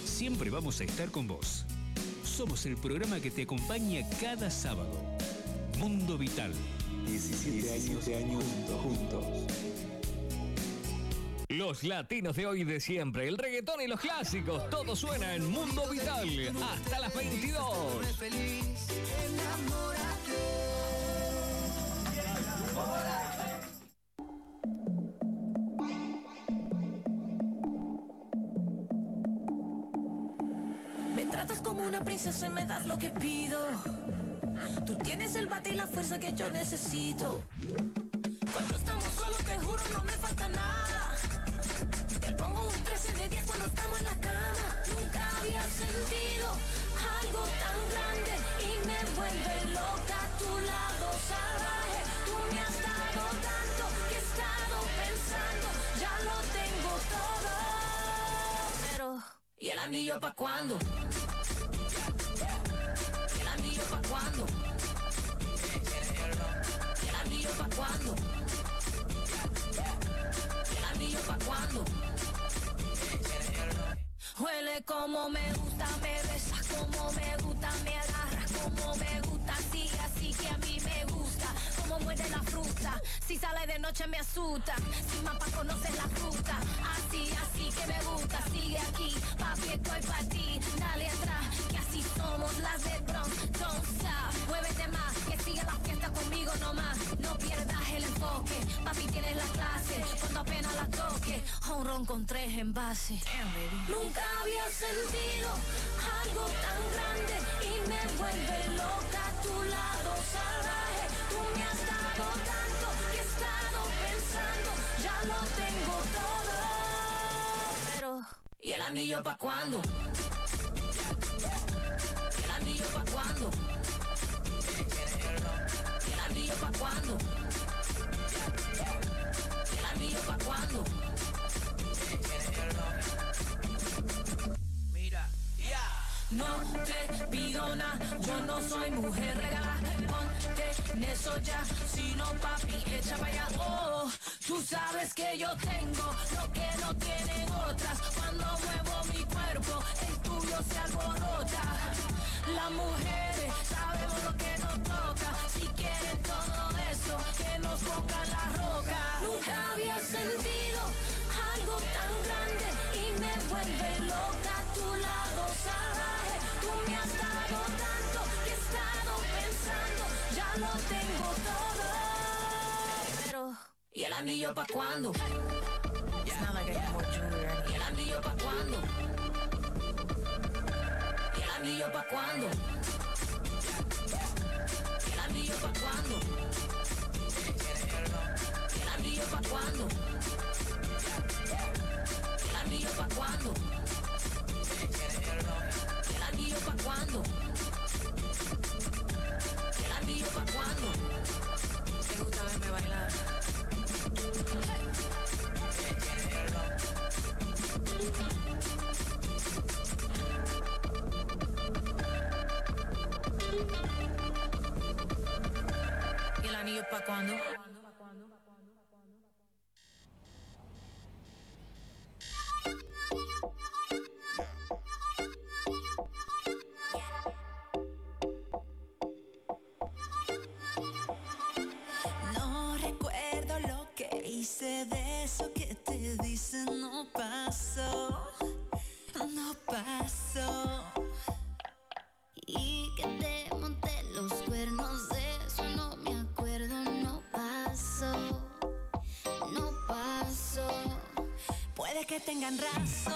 Siempre vamos a estar con vos. Somos el programa que te acompaña cada sábado. Mundo Vital. 17 años de años juntos. Los latinos de hoy y de siempre, el reggaetón y los clásicos, todo suena en Mundo Vital hasta las 22. feliz, Me tratas como una princesa y me das lo que pido. Tú tienes el bate y la fuerza que yo necesito. Cuando estamos solos, te juro, no me falta nada. Un 13 de 10 cuando estamos en la cama. Nunca había sentido algo tan grande y me vuelve loca a tu lado salvaje. Tú me has dado tanto que he estado pensando, ya lo tengo todo. Pero, ¿y el anillo pa' cuándo? ¿Y el anillo pa' cuándo? ¿Y el anillo pa' cuándo? ¿Y el anillo pa' cuándo? Huele como me gusta, me besas como me gusta, me agarras como me gusta, así, así que a mí me muerde la fruta. Si sale de noche me asusta. Sin mapa conoces la ruta. Así, así que me gusta. Sigue aquí, papi, estoy para ti. Dale atrás, así somos las de Bronx. Don't stop, muévete más. Que siga la fiesta conmigo nomás. No pierdas el enfoque. Papi, tienes la clase. Cuando apenas la toque. Un ron con tres envases. Nunca había sentido algo tan grande y me vuelve loca a tu lado salvaje. Tú me has dado tanto que he estado pensando, ya lo tengo todo. Pero, ¿y el anillo pa' cuándo? ¿Y el anillo pa' cuándo? ¿Y el anillo pa' cuándo? ¿Y el anillo pa' cuándo? No te pido nada, yo no soy mujer regalada. Ponte en eso ya, si no papi, echa para allá. Oh, tú sabes que yo tengo lo que no tienen otras. Cuando muevo mi cuerpo, el tuyo se alborota. Las mujeres sabemos lo que nos toca. Si quieren todo eso, que nos ponga la roca. Nunca había sentido algo tan grande ¿y el anillo pa' cuándo? ¿Y el anillo pa' cuándo? ¿Y el anillo pa' cuándo? ¿Y el anillo pa' cuándo? ¿Y el anillo pa' cuándo? ¿El anillo pa' cuándo? ¿El anillo pa' cuándo? ¿El anillo pa' cuándo? ¿Te gusta verme bailar? ¿Y el anillo pa' cuándo? Tengan razón,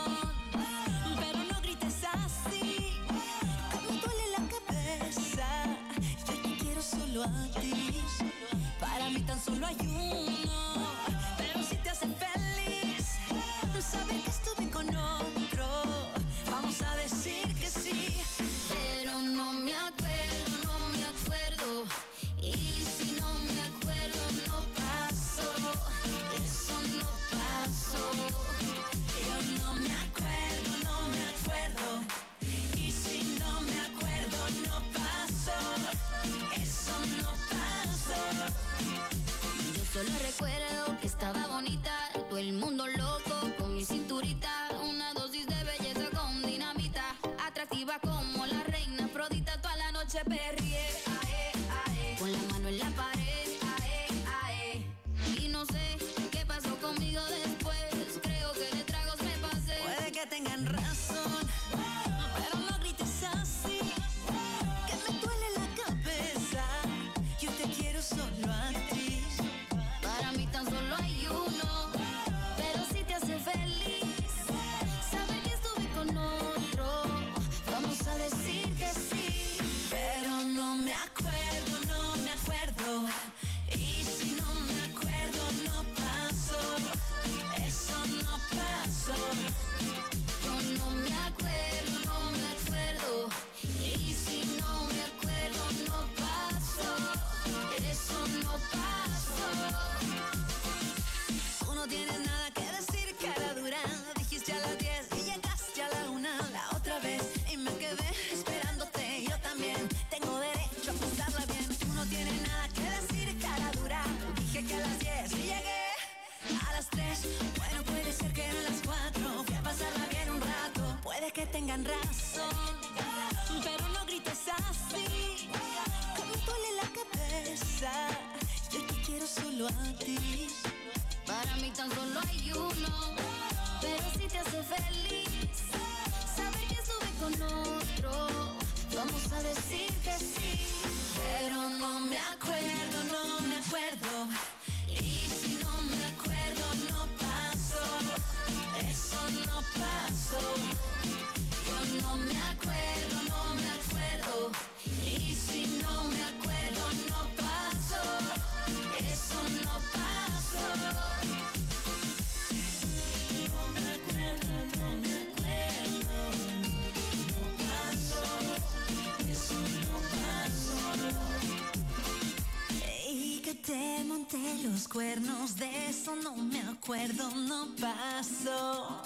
cuernos, de eso no me acuerdo, no pasó,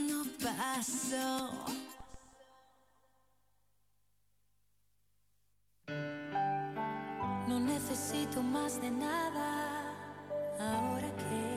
no pasó. No necesito más de nada ahora que...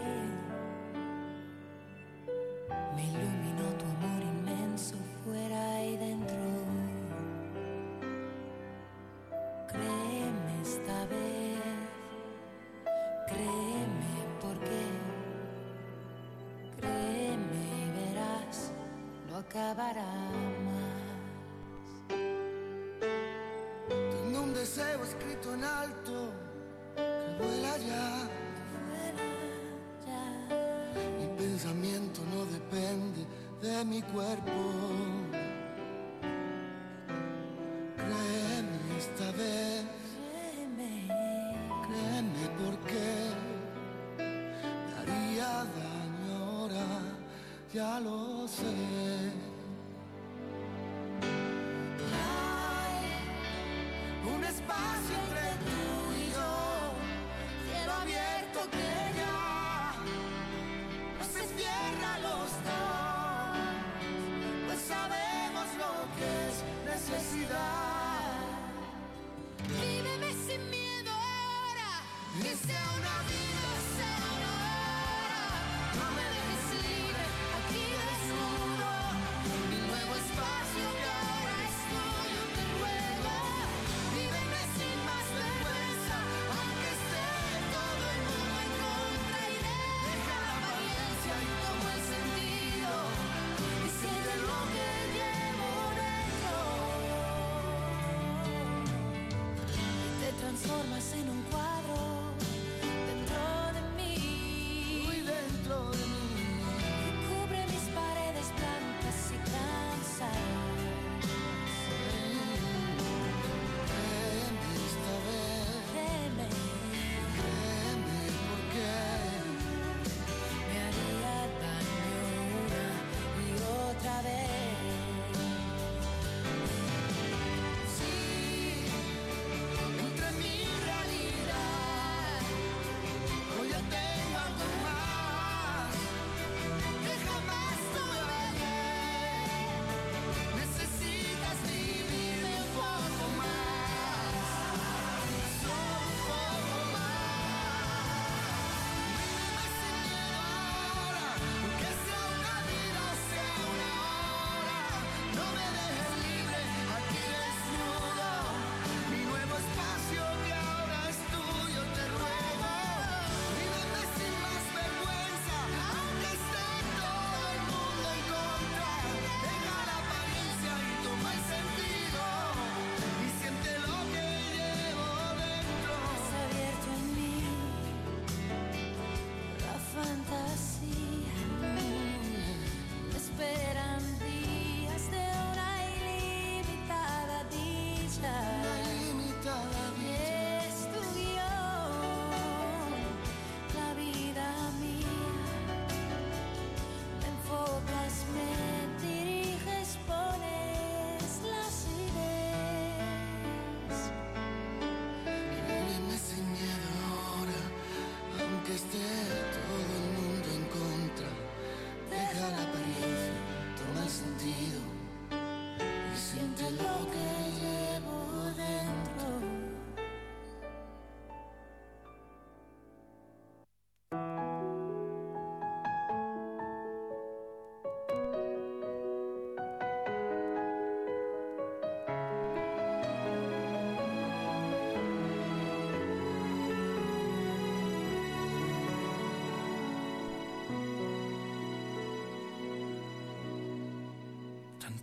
下落 lo.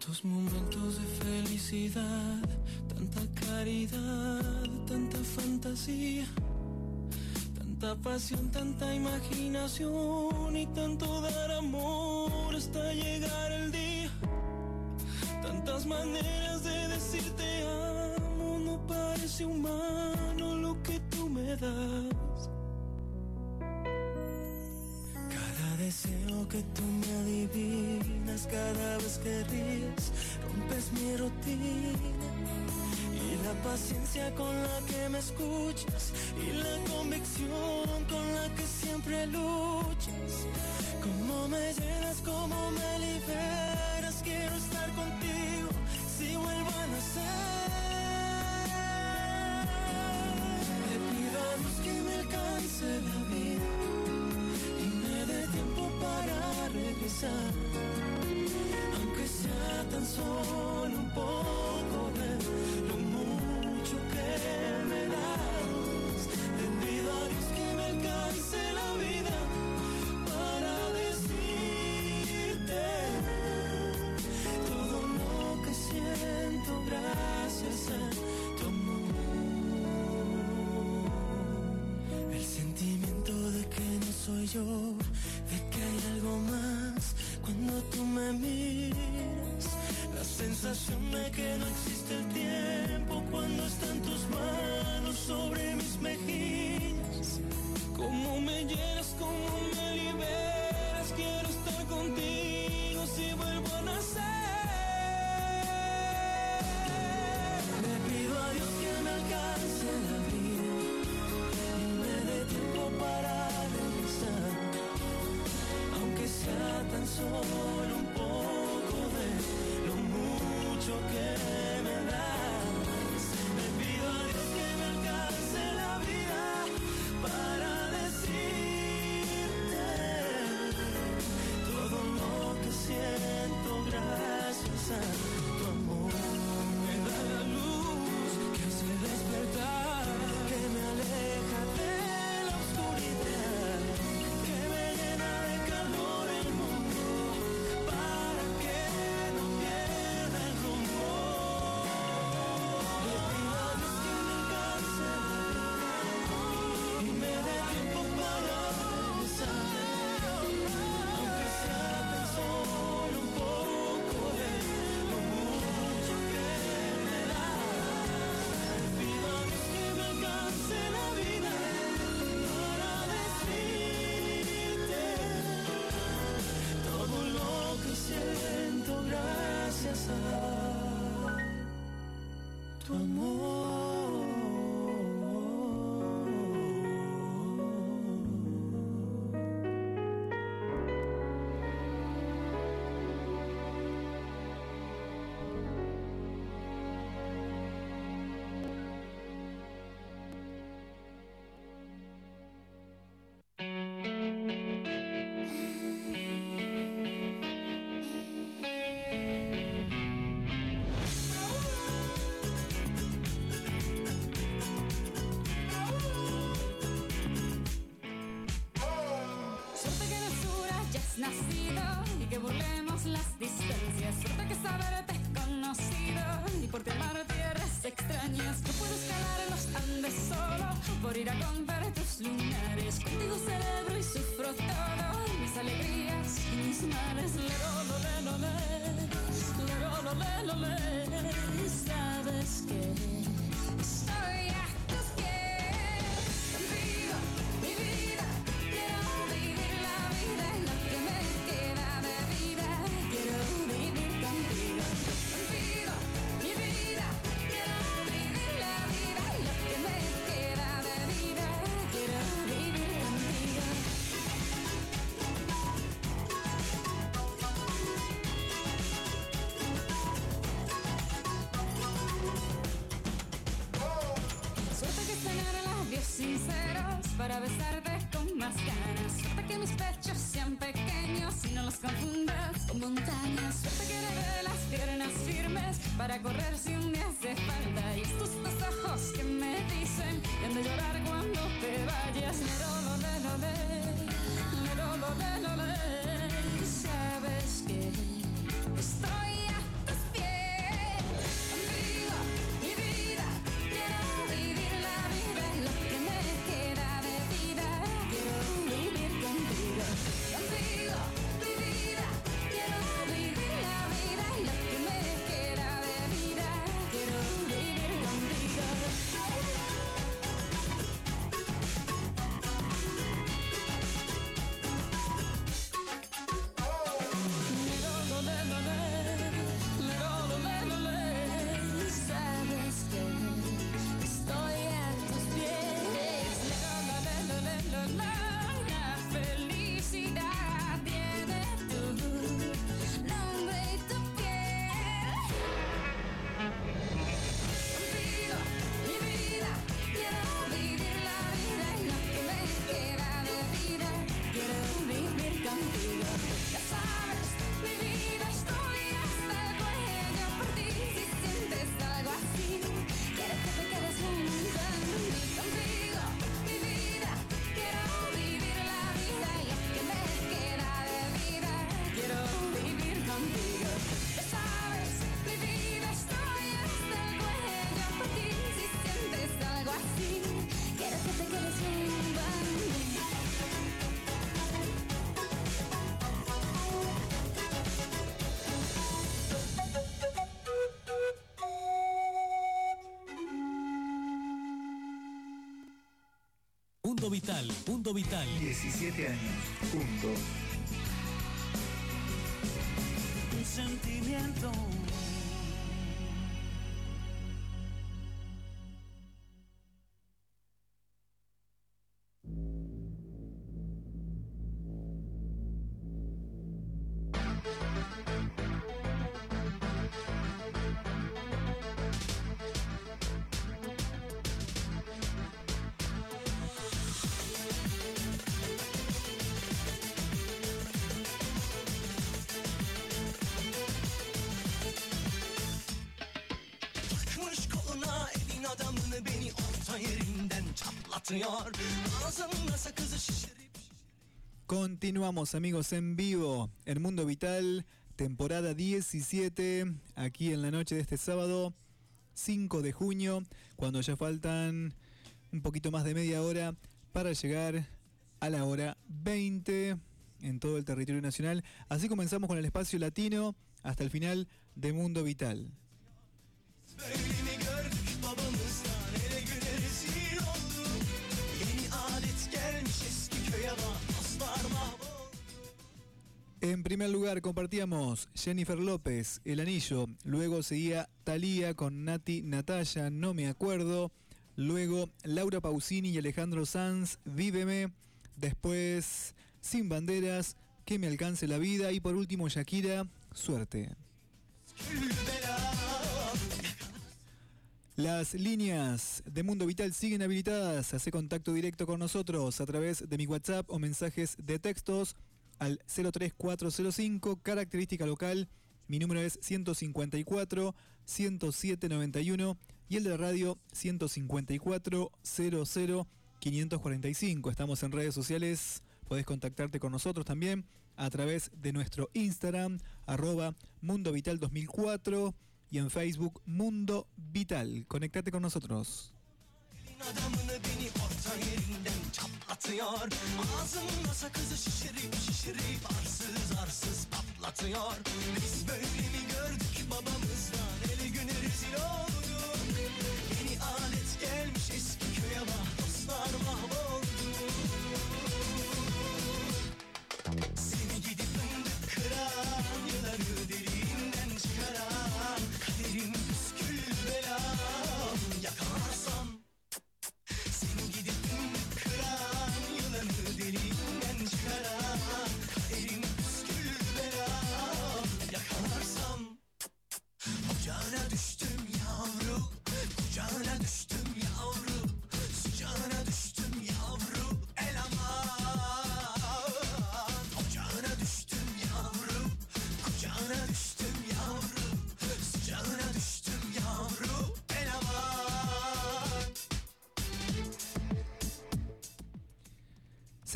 Tantos momentos de felicidad, tanta caridad, tanta fantasía, tanta pasión, tanta imaginación y tanto daño paciencia con la que me escuchas y la convicción con la que siempre luchas. Cómo me llenas, cómo me liberas, quiero estar contigo si vuelvo a nacer. Te pido a Dios que me alcance la vida y me dé tiempo para regresar, aunque sea tan solo that Mundo Vital, Mundo Vital. 17 años juntos. Çatlatıyor Ağzımda sakızı şişirip Continuamos amigos en vivo en Mundo Vital, temporada 17, aquí en la noche de este sábado, 5 de junio, cuando ya faltan un poquito más de media hora para llegar a la hora 20 en todo el territorio nacional. Así comenzamos con el espacio latino hasta el final de Mundo Vital. En primer lugar compartíamos Jennifer López, El Anillo, luego seguía Thalía con Nati Natalia, No Me Acuerdo, luego Laura Pausini y Alejandro Sanz, Víveme, después Sin Banderas, Que Me Alcance la Vida. Y por último Shakira, Suerte. Las líneas de Mundo Vital siguen habilitadas. Hace contacto directo con nosotros a través de mi WhatsApp o mensajes de textos al 03405, característica local. Mi número es 154 10791 y el de radio 154 00 545. Estamos en redes sociales. Podés contactarte con nosotros también a través de nuestro Instagram, arroba Mundo Vital 2004 y en Facebook Mundo Vital. Conectate con nosotros. Çatlatıyor Ağzımda sakızı şişirip şişirip arsız arsız patlatıyor. Biz böyle mi gördük babamızdan ele güne rezil olduk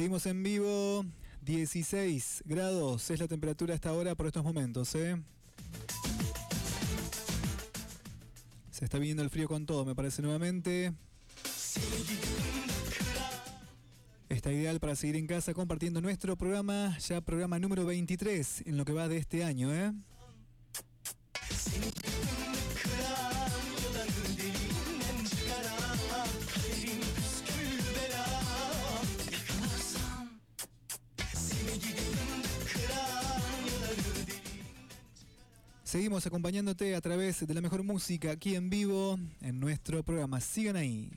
Seguimos en vivo. 16 grados es la temperatura a esta hora por estos momentos, ¿eh? Se está viniendo el frío con todo, me parece nuevamente. Está ideal para seguir en casa compartiendo nuestro programa, ya programa número 23 en lo que va de este año, ¿eh? Seguimos acompañándote a través de la mejor música aquí en vivo en nuestro programa. Sigan ahí.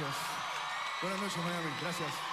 Gracias. Buenas noches, Miami. Gracias.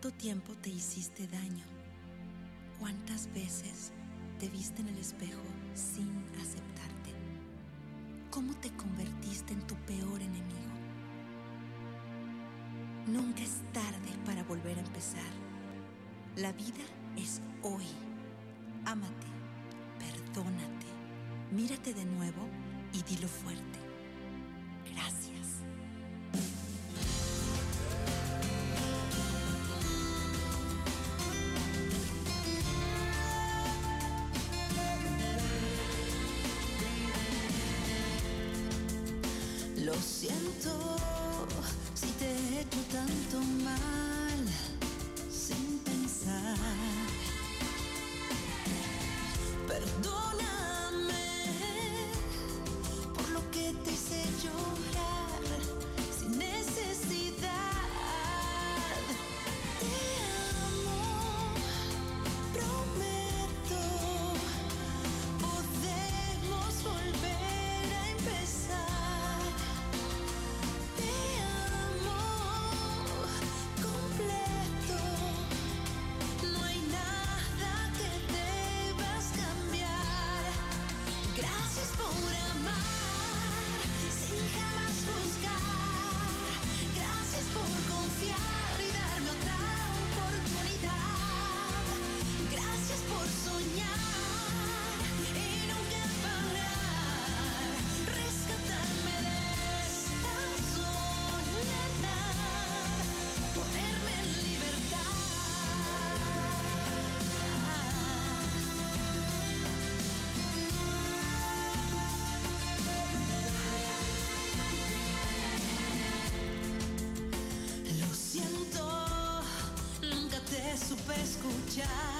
¿Cuánto tiempo te hiciste daño? ¿Cuántas veces te viste en el espejo sin aceptarte? ¿Cómo te convertiste en tu peor enemigo? Nunca es tarde para volver a empezar. La vida es hoy. Ámate, perdónate, mírate de nuevo y dilo fuerte. todo. escuchar.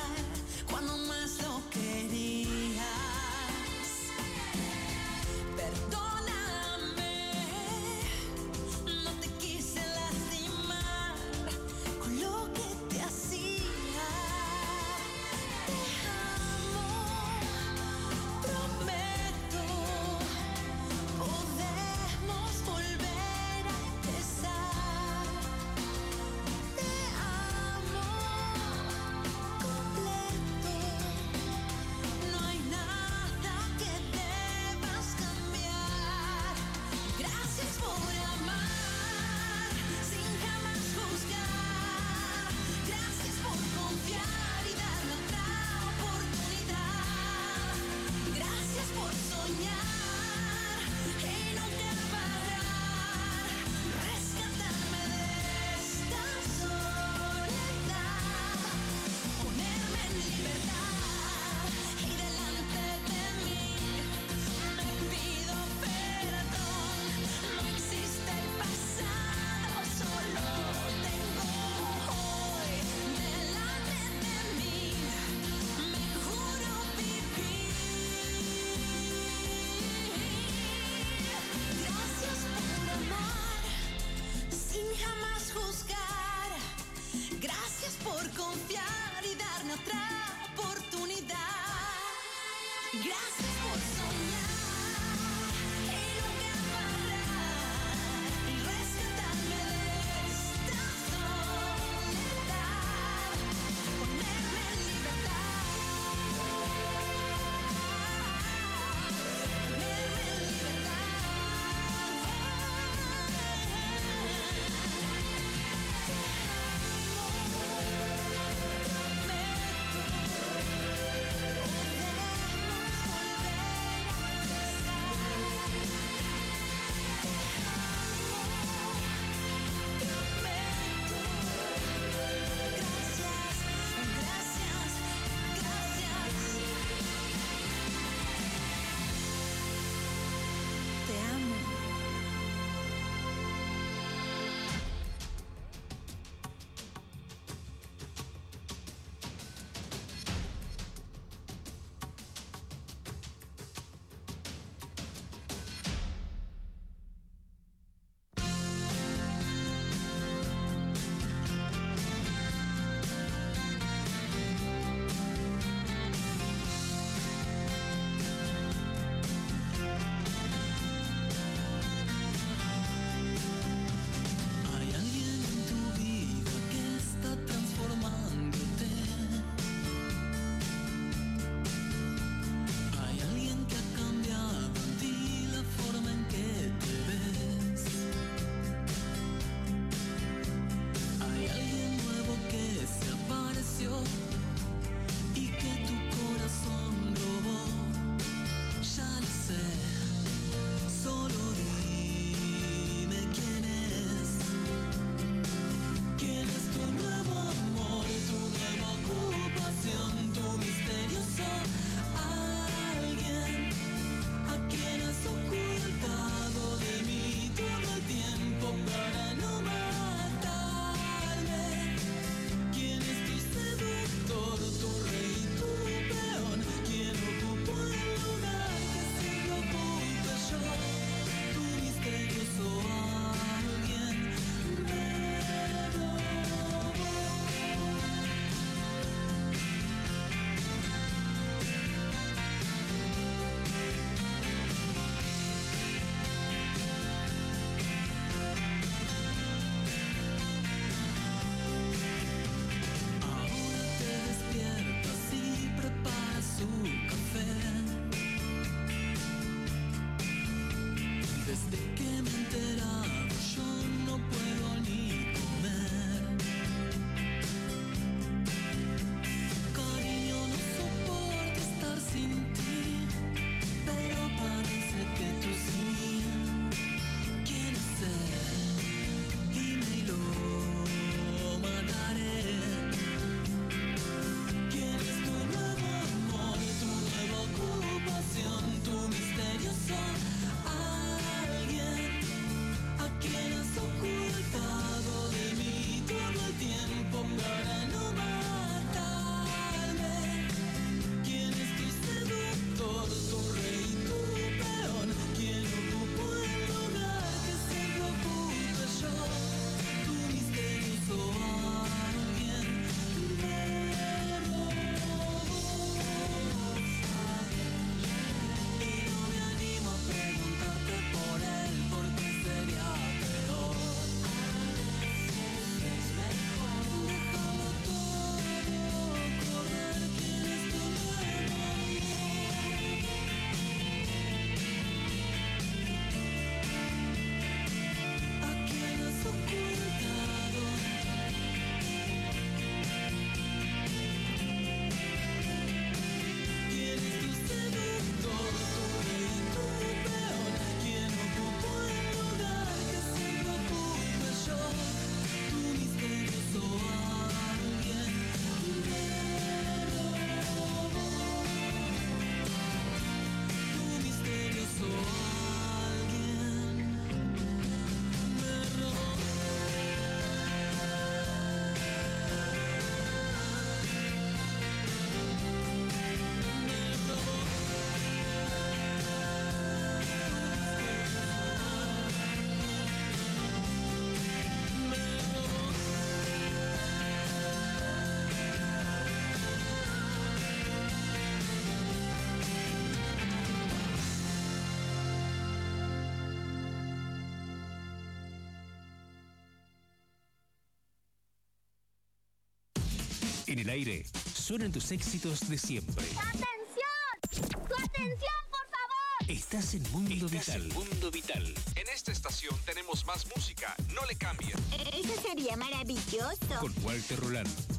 En el aire suenan tus éxitos de siempre. ¡Atención! ¡Tu atención, por favor! Estás en Mundo Vital. Mundo Vital. En esta estación tenemos más música. No le cambien. Eso sería maravilloso. Con Walter Roland.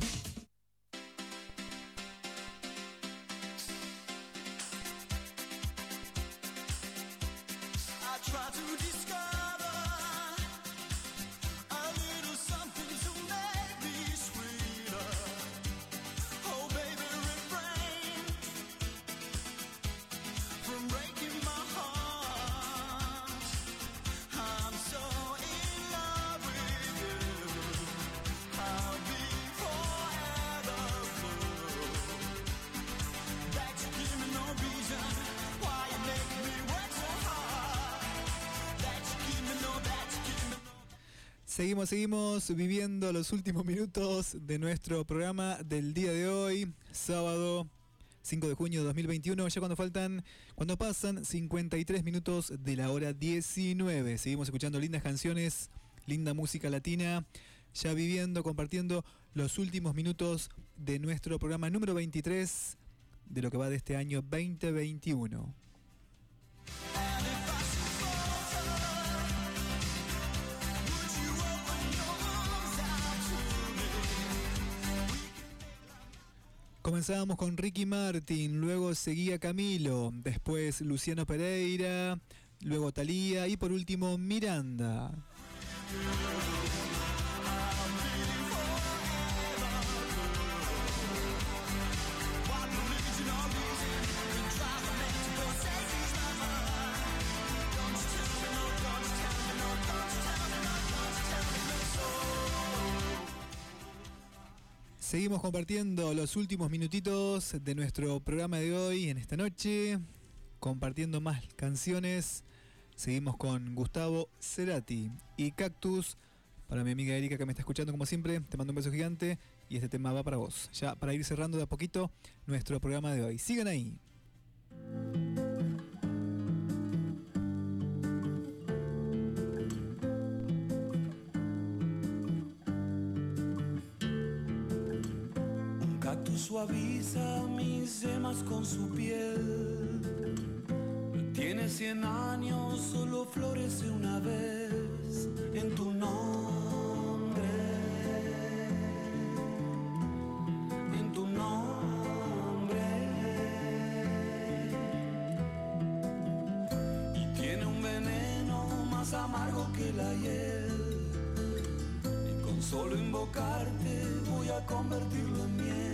Seguimos, viviendo los últimos minutos de nuestro programa del día de hoy, sábado 5 de junio de 2021, ya cuando faltan, cuando pasan 53 minutos de la hora 19. Seguimos escuchando lindas canciones, linda música latina, ya viviendo, compartiendo los últimos minutos de nuestro programa número 23 de lo que va de este año 2021. Comenzábamos con Ricky Martin, luego seguía Camilo, después Luciano Pereira, luego Talía y por último Miranda. Seguimos compartiendo los últimos minutitos de nuestro programa de hoy en esta noche, compartiendo más canciones. Seguimos con Gustavo Cerati y Cactus. Para mi amiga Erika que me está escuchando como siempre, te mando un beso gigante y este tema va para vos. Ya para ir cerrando de a poquito nuestro programa de hoy. Sigan ahí. Suaviza mis yemas con su piel. Tiene cien años solo florece una vez en tu nombre. En tu nombre. Y tiene un veneno más amargo que la hiel. Y con solo invocarte voy a convertirlo en miel.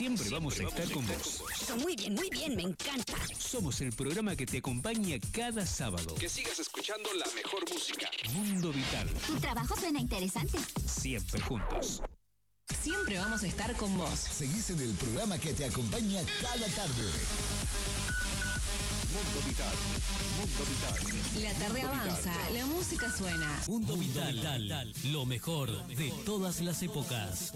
Siempre vamos a estar con vos. Muy bien, muy bien, me encanta. Somos el programa que te acompaña cada sábado. Que sigas escuchando la mejor música. Mundo Vital. Tu trabajo suena interesante. Siempre juntos. Siempre vamos a estar con vos. Seguís en el programa que te acompaña cada tarde. Mundo Vital. Mundo Vital. La tarde avanza, la música suena. Mundo Vital, lo mejor de todas las épocas.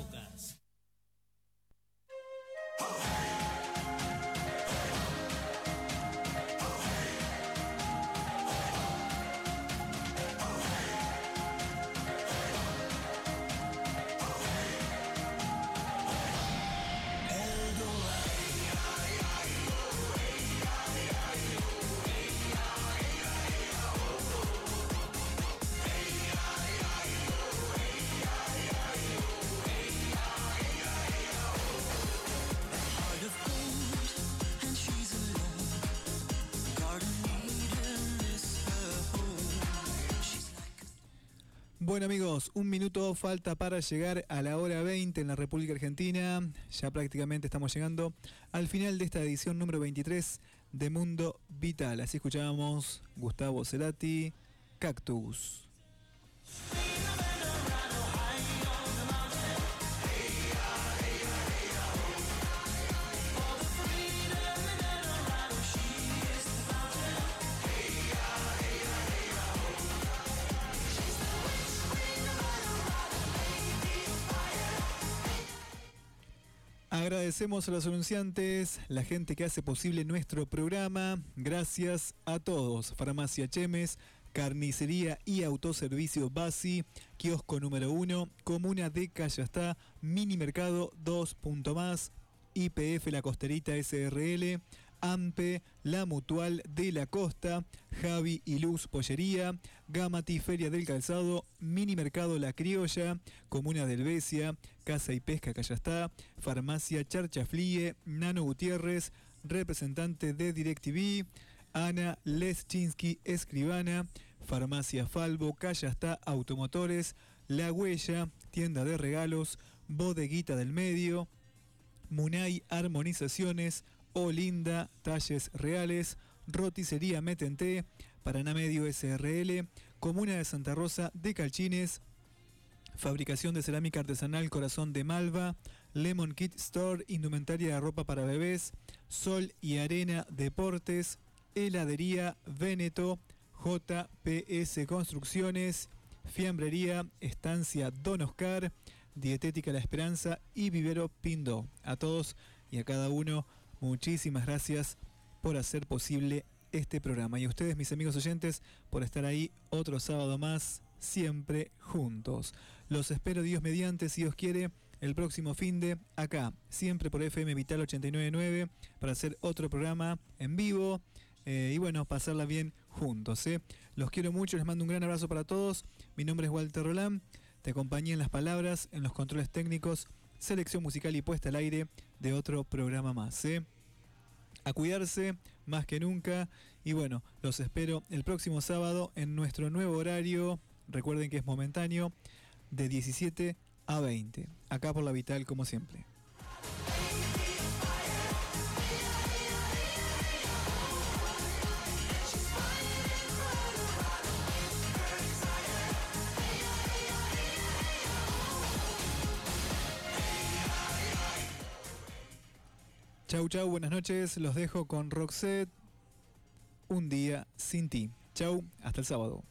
Un minuto falta para llegar a la hora 20 en la República Argentina. Ya prácticamente estamos llegando al final de esta edición número 23 de Mundo Vital. Así escuchábamos Gustavo Cerati, Cactus. Agradecemos a los anunciantes, la gente que hace posible nuestro programa. Gracias a todos. Farmacia Chemes, Carnicería y Autoservicio Basi, Kiosco número 1, Comuna de Callastá, Mini Mercado 2. Punto más, IPF La Costerita SRL, AMPE, La Mutual de la Costa, Javi y Luz Pollería, Gamati Feria del Calzado, Mini Mercado La Criolla, Comuna del Besia, Casa y Pesca Callastá, Farmacia Charchaflie, Nano Gutiérrez, representante de DirecTV, Ana Leschinsky Escribana, Farmacia Falvo, Callastá Automotores, La Huella, Tienda de Regalos, Bodeguita del Medio, Munay Armonizaciones, Olinda, Talles Reales, Roticería Metente, Paraná Medio SRL, Comuna de Santa Rosa de Calchines, Fabricación de cerámica artesanal Corazón de Malva, Lemon Kit Store, indumentaria de ropa para bebés, Sol y Arena Deportes, Heladería Veneto, JPS Construcciones, Fiambrería Estancia Don Oscar, Dietética La Esperanza y Vivero Pindo. A todos y a cada uno, muchísimas gracias por hacer posible este programa. Y a ustedes, mis amigos oyentes, por estar ahí otro sábado más, siempre juntos. Los espero Dios mediante, si Dios quiere, el próximo fin de acá, siempre por FM Vital 899, para hacer otro programa en vivo. eh, y bueno, pasarla bien juntos. ¿eh? Los quiero mucho, les mando un gran abrazo para todos. Mi nombre es Walter Rolán, te acompañé en las palabras, en los controles técnicos, selección musical y puesta al aire de otro programa más. ¿eh? A cuidarse más que nunca. Y bueno, los espero el próximo sábado en nuestro nuevo horario. Recuerden que es momentáneo, de 17 a 20. Acá por la Vital, como siempre. Chau, chau, buenas noches. Los dejo con Roxette. Un día sin ti. Chau, hasta el sábado.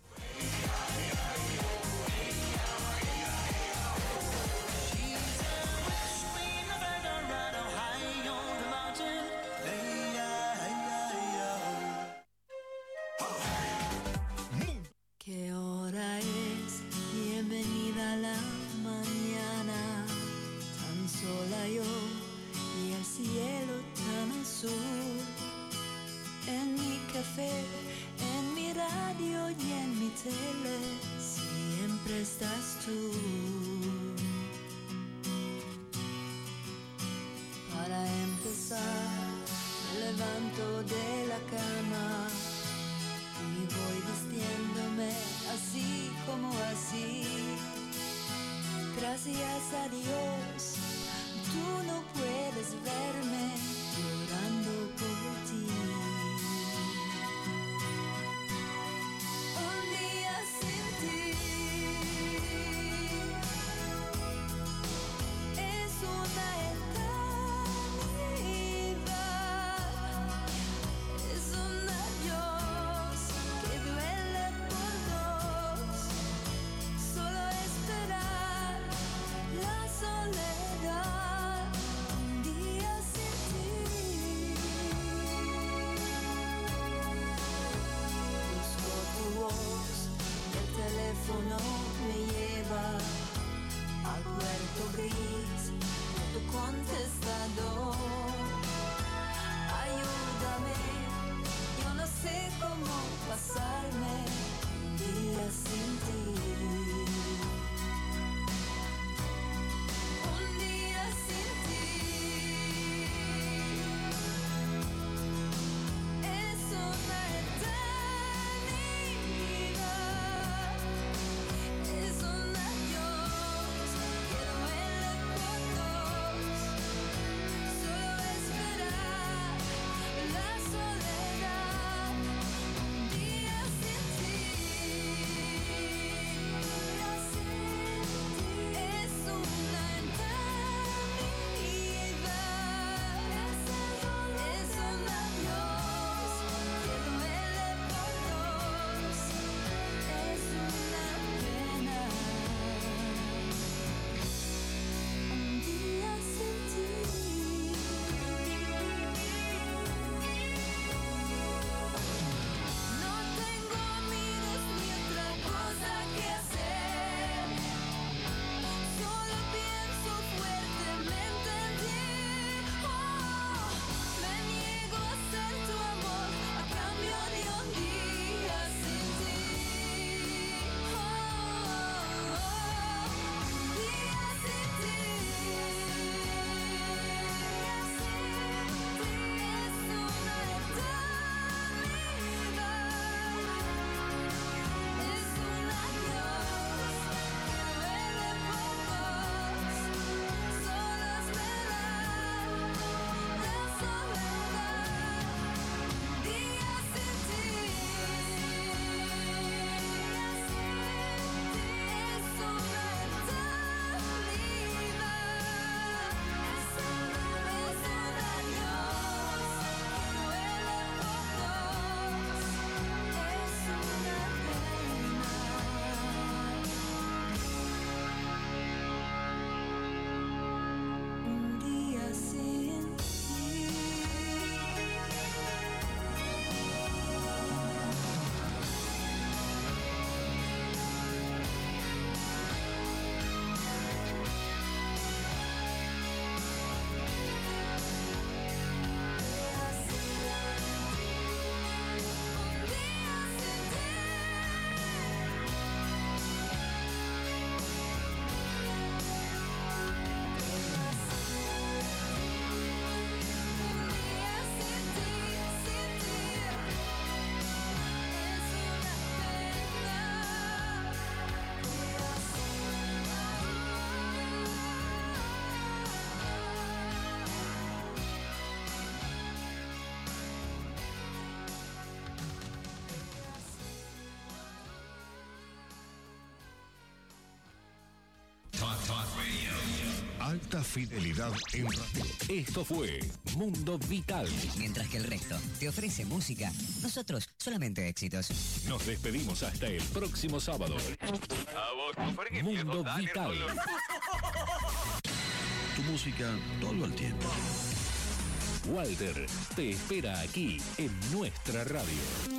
Alta fidelidad en radio. Esto fue Mundo Vital. Mientras que el resto te ofrece música, nosotros solamente éxitos. Nos despedimos hasta el próximo sábado. Mundo Vital. Tu música todo el tiempo. Walter te espera aquí en nuestra radio.